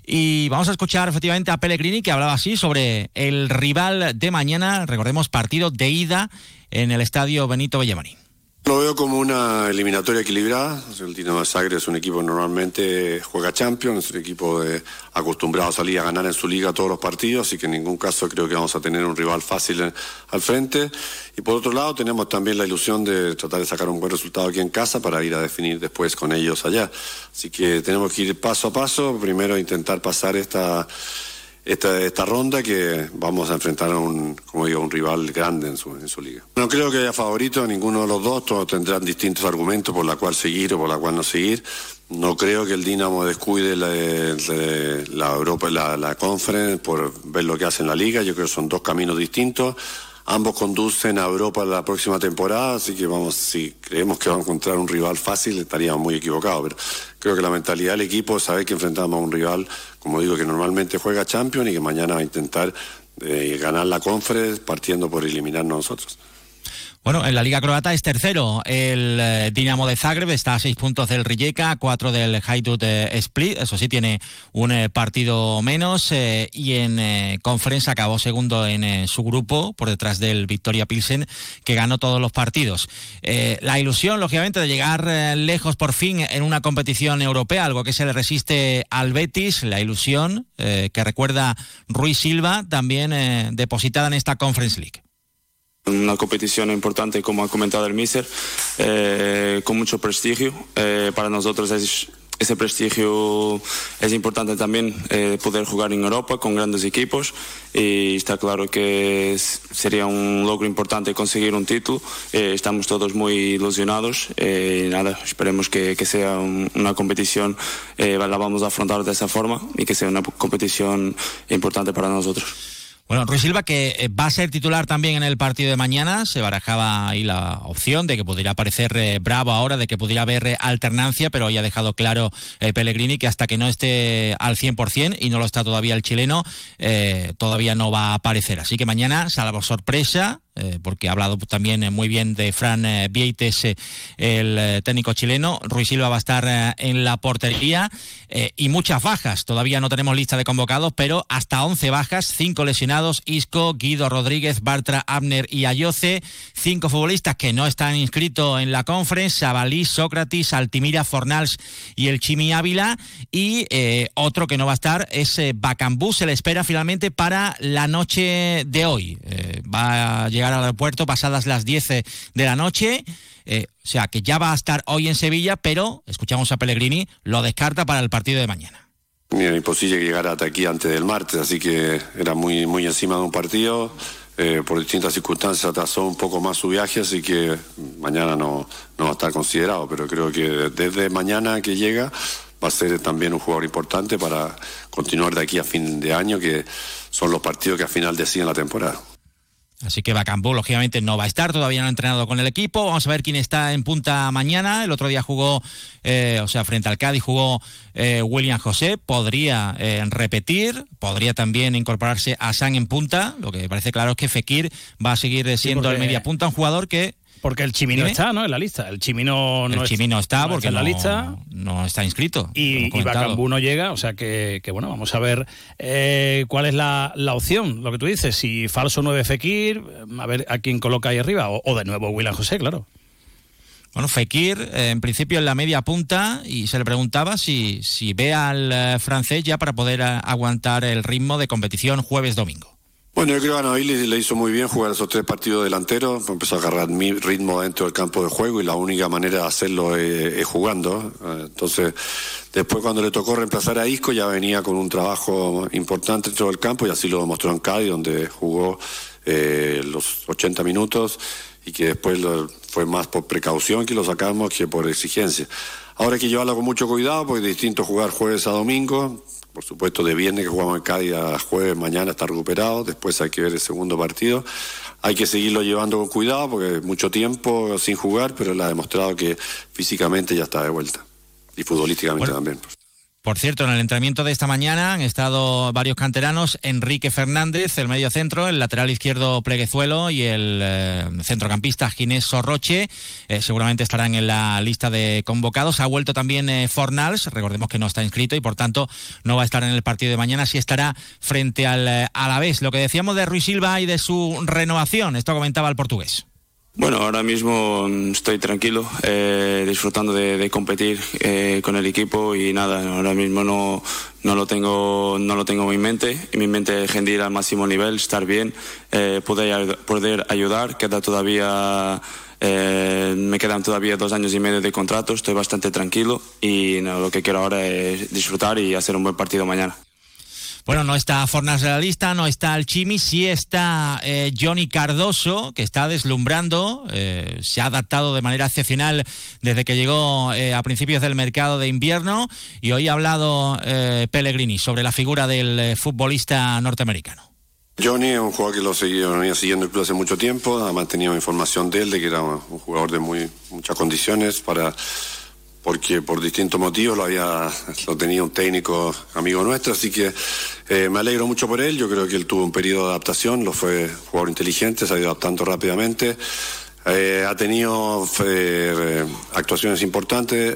Y vamos a escuchar efectivamente a Pellegrini que hablaba así sobre el rival de mañana, recordemos partido de ida en el estadio Benito Villamarín. Lo veo como una eliminatoria equilibrada. El Dinamo de Zagreb es un equipo que normalmente juega Champions, es un equipo de, acostumbrado a salir a ganar en su liga todos los partidos, así que en ningún caso creo que vamos a tener un rival fácil al frente. Y por otro lado tenemos también la ilusión de tratar de sacar un buen resultado aquí en casa para ir a definir después con ellos allá. Así que tenemos que ir paso a paso. Primero intentar pasar esta esta, esta ronda que vamos a enfrentar a un, como digo, un rival grande en su, en su liga. No creo que haya favorito, ninguno de los dos, todos tendrán distintos argumentos por la cual seguir o por la cual no seguir. No creo que el Dinamo descuide la, Europa, la, la Conference por ver lo que hace en la liga. Yo creo que son dos caminos distintos. Ambos conducen a Europa la próxima temporada, así que vamos, si creemos que vamos a encontrar un rival fácil, estaríamos muy equivocados. Pero creo que la mentalidad del equipo es saber que enfrentamos a un rival, como digo, que normalmente juega Champions y que mañana va a intentar eh, ganar la Conference partiendo por eliminarnos nosotros. Bueno, en la Liga Croata es tercero el eh, Dinamo de Zagreb, está a seis puntos del Rijeka, cuatro del Hajduk Split, eso sí tiene un eh, partido menos eh, y en eh, Conference acabó segundo en su grupo por detrás del Victoria Pilsen que ganó todos los partidos. La ilusión, lógicamente, de llegar lejos por fin en una competición europea, algo que se le resiste al Betis, la ilusión que recuerda Ruiz Silva, también depositada en esta Conference League. Una competición importante, como ha comentado el Mister, eh, con mucho prestigio. Eh, para nosotros es- ese prestigio es importante también eh, poder jugar en Europa con grandes equipos y está claro que es- sería un logro importante conseguir un título. Eh, estamos todos muy ilusionados eh, y nada, esperemos que, que sea un- una competición, eh, la vamos a afrontar de esa forma y que sea una competición importante para nosotros. Bueno, Ruiz Silva que eh, va a ser titular también en el partido de mañana, se barajaba ahí la opción de que pudiera aparecer eh, Bravo ahora, de que pudiera haber eh, alternancia, pero ya ha dejado claro Pellegrini que hasta que no esté al 100% y no lo está todavía el chileno, todavía no va a aparecer. Así que mañana, salvo sorpresa, eh, porque ha hablado también eh, muy bien de Fran eh, Vieites, el técnico chileno. Ruiz Silva va a estar en la portería y muchas bajas. Todavía no tenemos lista de convocados, pero hasta 11 bajas, 5 lesionados, Isco, Guido Rodríguez, Bartra, Abner y Ayoce, cinco futbolistas que no están inscritos en la conference, Sabalí, Sócrates, Altimira, Fornals y el Chimi Ávila, y otro que no va a estar es Bacambú, se le espera finalmente para la noche de hoy. Va a llegar al aeropuerto pasadas las 10 de la noche. Eh, o sea que ya va a estar hoy en Sevilla, pero escuchamos a Pellegrini, lo descarta para el partido de mañana. Era imposible que llegara hasta aquí antes del martes, así que era muy, muy encima de un partido. Eh, por distintas circunstancias atrasó un poco más su viaje, así que mañana no, no va a estar considerado, pero creo que desde mañana que llega va a ser también un jugador importante para continuar de aquí a fin de año, que son los partidos que al final deciden la temporada. Así que Bacambú, lógicamente, no va a estar, todavía no ha entrenado con el equipo. Vamos a ver quién está en punta mañana. El otro día jugó, eh, o sea, frente al Cádiz jugó eh, William José. Podría eh, repetir, podría también incorporarse a San en punta. Lo que parece claro es que Fekir va a seguir siendo porque- el media punta, un jugador que. Porque el Chimino Dime. está, ¿no? En la lista. El Chimino no el Chimino está porque en la lista. no está inscrito. Y, y. Bacambú no llega, o sea que, que, bueno, vamos a ver eh, cuál es la, la opción, lo que tú dices, si falso 9 Fekir, a ver a quién coloca ahí arriba, o, o de nuevo William José, claro. Bueno, Fekir, eh, en principio en la media punta, y se le preguntaba si, si ve al eh, francés ya para poder aguantar el ritmo de competición jueves-domingo. Bueno, yo creo que a Nabil le, hizo muy bien jugar esos tres partidos delanteros, empezó a agarrar mi ritmo dentro del campo de juego y la única manera de hacerlo es, es jugando. Eh, Entonces, después cuando le tocó reemplazar a Isco ya venía con un trabajo importante dentro del campo y así lo demostró en Cádiz, donde jugó eh, los 80 minutos y que después lo- fue más por precaución que lo sacamos que por exigencia. Ahora hay que llevarlo con mucho cuidado porque es distinto jugar jueves a domingo. Por supuesto, de viernes que jugamos en Cádiz a jueves, mañana está recuperado. Después hay que ver el segundo partido. Hay que seguirlo llevando con cuidado porque mucho tiempo sin jugar, pero él ha demostrado que físicamente ya está de vuelta. Y futbolísticamente también. Por cierto, en el entrenamiento de esta mañana han estado varios canteranos, Enrique Fernández, el medio centro, el lateral izquierdo Pleguezuelo y el eh, centrocampista Ginés Sorroche. Eh, seguramente estarán en la lista de convocados. Ha vuelto también eh, Fornals, recordemos que no está inscrito y por tanto no va a estar en el partido de mañana, sí estará frente al Alavés. Lo que decíamos de Ruiz Silva y de su renovación, esto comentaba el portugués. Bueno, ahora mismo estoy tranquilo, eh, disfrutando de, competir eh, con el equipo y nada, ahora mismo no, no, lo tengo no lo tengo en mi mente, en mi mente es rendir al máximo nivel, estar bien, eh, poder, poder ayudar, queda todavía me quedan todavía dos años y medio de contrato, estoy bastante tranquilo y lo que quiero ahora es disfrutar y hacer un buen partido mañana. Bueno, no está Fornas de la lista, no está el Chimi, sí está eh, Johnny Cardoso, que está deslumbrando, eh, se ha adaptado de manera excepcional desde que llegó eh, a principios del mercado de invierno y hoy ha hablado Pellegrini sobre la figura del futbolista norteamericano. Johnny es un jugador que lo seguía, venía siguiendo el club hace mucho tiempo, además tenía información de él, de que era un jugador de muy muchas condiciones para porque por distintos motivos lo había lo tenía un técnico amigo nuestro, así que eh, me alegro mucho por él. Yo creo que él tuvo un periodo de adaptación, lo fue jugador inteligente, se ha ido adaptando rápidamente. Eh, ha tenido eh, actuaciones importantes,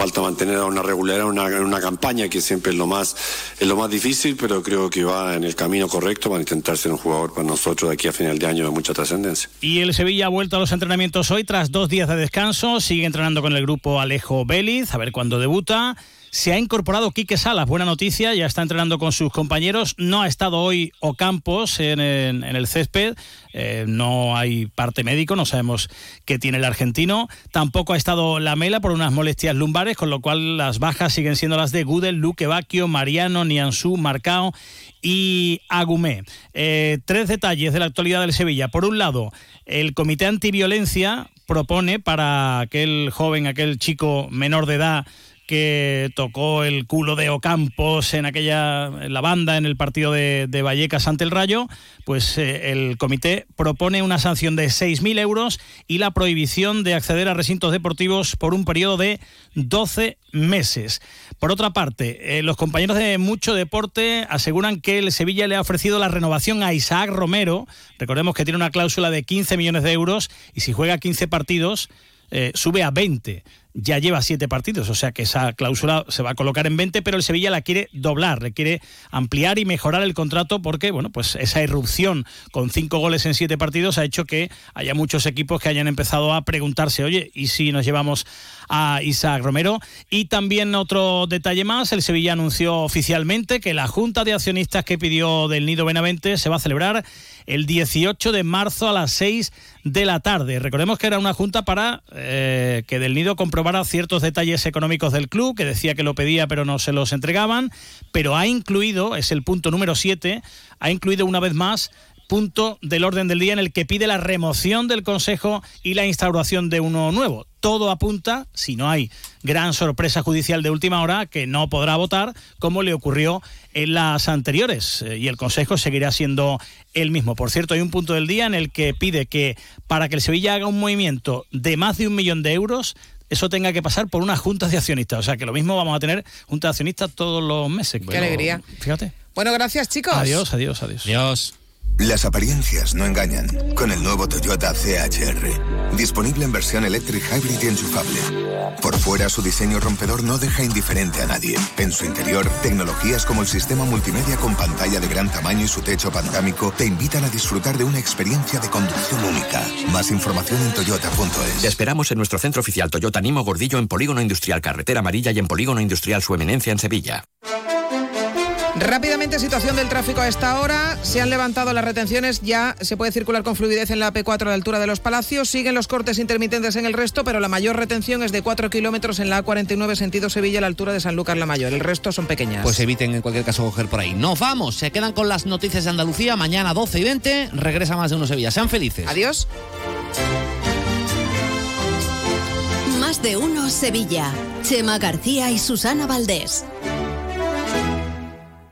falta mantener una regularidad en una, campaña que siempre es lo más es lo más difícil, pero creo que va en el camino correcto para intentar ser un jugador para nosotros de aquí a final de año de mucha trascendencia. Y el Sevilla ha vuelto a los entrenamientos hoy tras dos días de descanso, sigue entrenando con el grupo Alejo Vélez, a ver cuándo debuta. Se ha incorporado Quique Salas, buena noticia, ya está entrenando con sus compañeros. No ha estado hoy Ocampos en, el césped, eh, no hay parte médico, no sabemos qué tiene el argentino. Tampoco ha estado Lamela por unas molestias lumbares, con lo cual las bajas siguen siendo las de Gudel, Luque Bacchio, Mariano, Nianzú, Marcao y Agumé. Eh, tres detalles de la actualidad del Sevilla. Por un lado, el Comité Antiviolencia propone para aquel joven, aquel chico menor de edad, que tocó el culo de Ocampos en aquella la banda en el partido de, Vallecas ante el Rayo, pues eh, el comité propone una sanción de 6.000 euros y la prohibición de acceder a recintos deportivos por un periodo de 12 meses. Por otra parte, eh, los compañeros de Mucho Deporte aseguran que el Sevilla le ha ofrecido la renovación a Isaac Romero. Recordemos que tiene una cláusula de 15 millones de euros y si juega 15 partidos eh, sube a 20 ya lleva siete partidos, o sea que esa cláusula se va a colocar en 20, pero el Sevilla la quiere doblar, le quiere ampliar y mejorar el contrato porque, bueno, pues esa irrupción con cinco goles en siete partidos ha hecho que haya muchos equipos que hayan empezado a preguntarse, oye, ¿y si nos llevamos a Isaac Romero? Y también otro detalle más, el Sevilla anunció oficialmente que la Junta de Accionistas que pidió del Nido Benavente se va a celebrar el 18 de marzo a las 6 de la tarde. Recordemos que era una junta para eh, que del Nido ciertos detalles económicos del club, que decía que lo pedía pero no se los entregaban, pero ha incluido, es el punto número 7, ha incluido una vez más punto del orden del día en el que pide la remoción del Consejo y la instauración de uno nuevo. Todo apunta, si no hay gran sorpresa judicial de última hora, que no podrá votar como le ocurrió en las anteriores eh, y el Consejo seguirá siendo el mismo. Por cierto, hay un punto del día en el que pide que para que el Sevilla haga un movimiento de más de un millón de euros, eso tenga que pasar por una junta de accionistas. O sea que lo mismo vamos a tener junta de accionistas todos los meses. Qué alegría. Fíjate. Bueno, gracias chicos. Adiós, adiós, adiós. Adiós. Las apariencias no engañan. Con el nuevo Toyota CHR. Disponible en versión electric hybrid y enchufable. Por fuera, su diseño rompedor no deja indiferente a nadie. En su interior, tecnologías como el sistema multimedia con pantalla de gran tamaño y su techo panorámico te invitan a disfrutar de una experiencia de conducción única. Más información en toyota.es. Te esperamos en nuestro centro oficial Toyota Nimo Gordillo en Polígono Industrial Carretera Amarilla y en Polígono Industrial Su Eminencia en Sevilla. Rápidamente, situación del tráfico a esta hora. Se han levantado las retenciones, ya se puede circular con fluidez en la P4 a la altura de los Palacios. Siguen los cortes intermitentes en el resto, pero la mayor retención es de 4 kilómetros en la A49 sentido Sevilla a la altura de San Lucas la Mayor. El resto son pequeñas. Pues eviten en cualquier caso coger por ahí. Nos vamos, se quedan con las noticias de Andalucía. Mañana 12 y 20 regresa más de uno Sevilla. Sean felices. Adiós. Más de uno Sevilla. Chema García y Susana Valdés.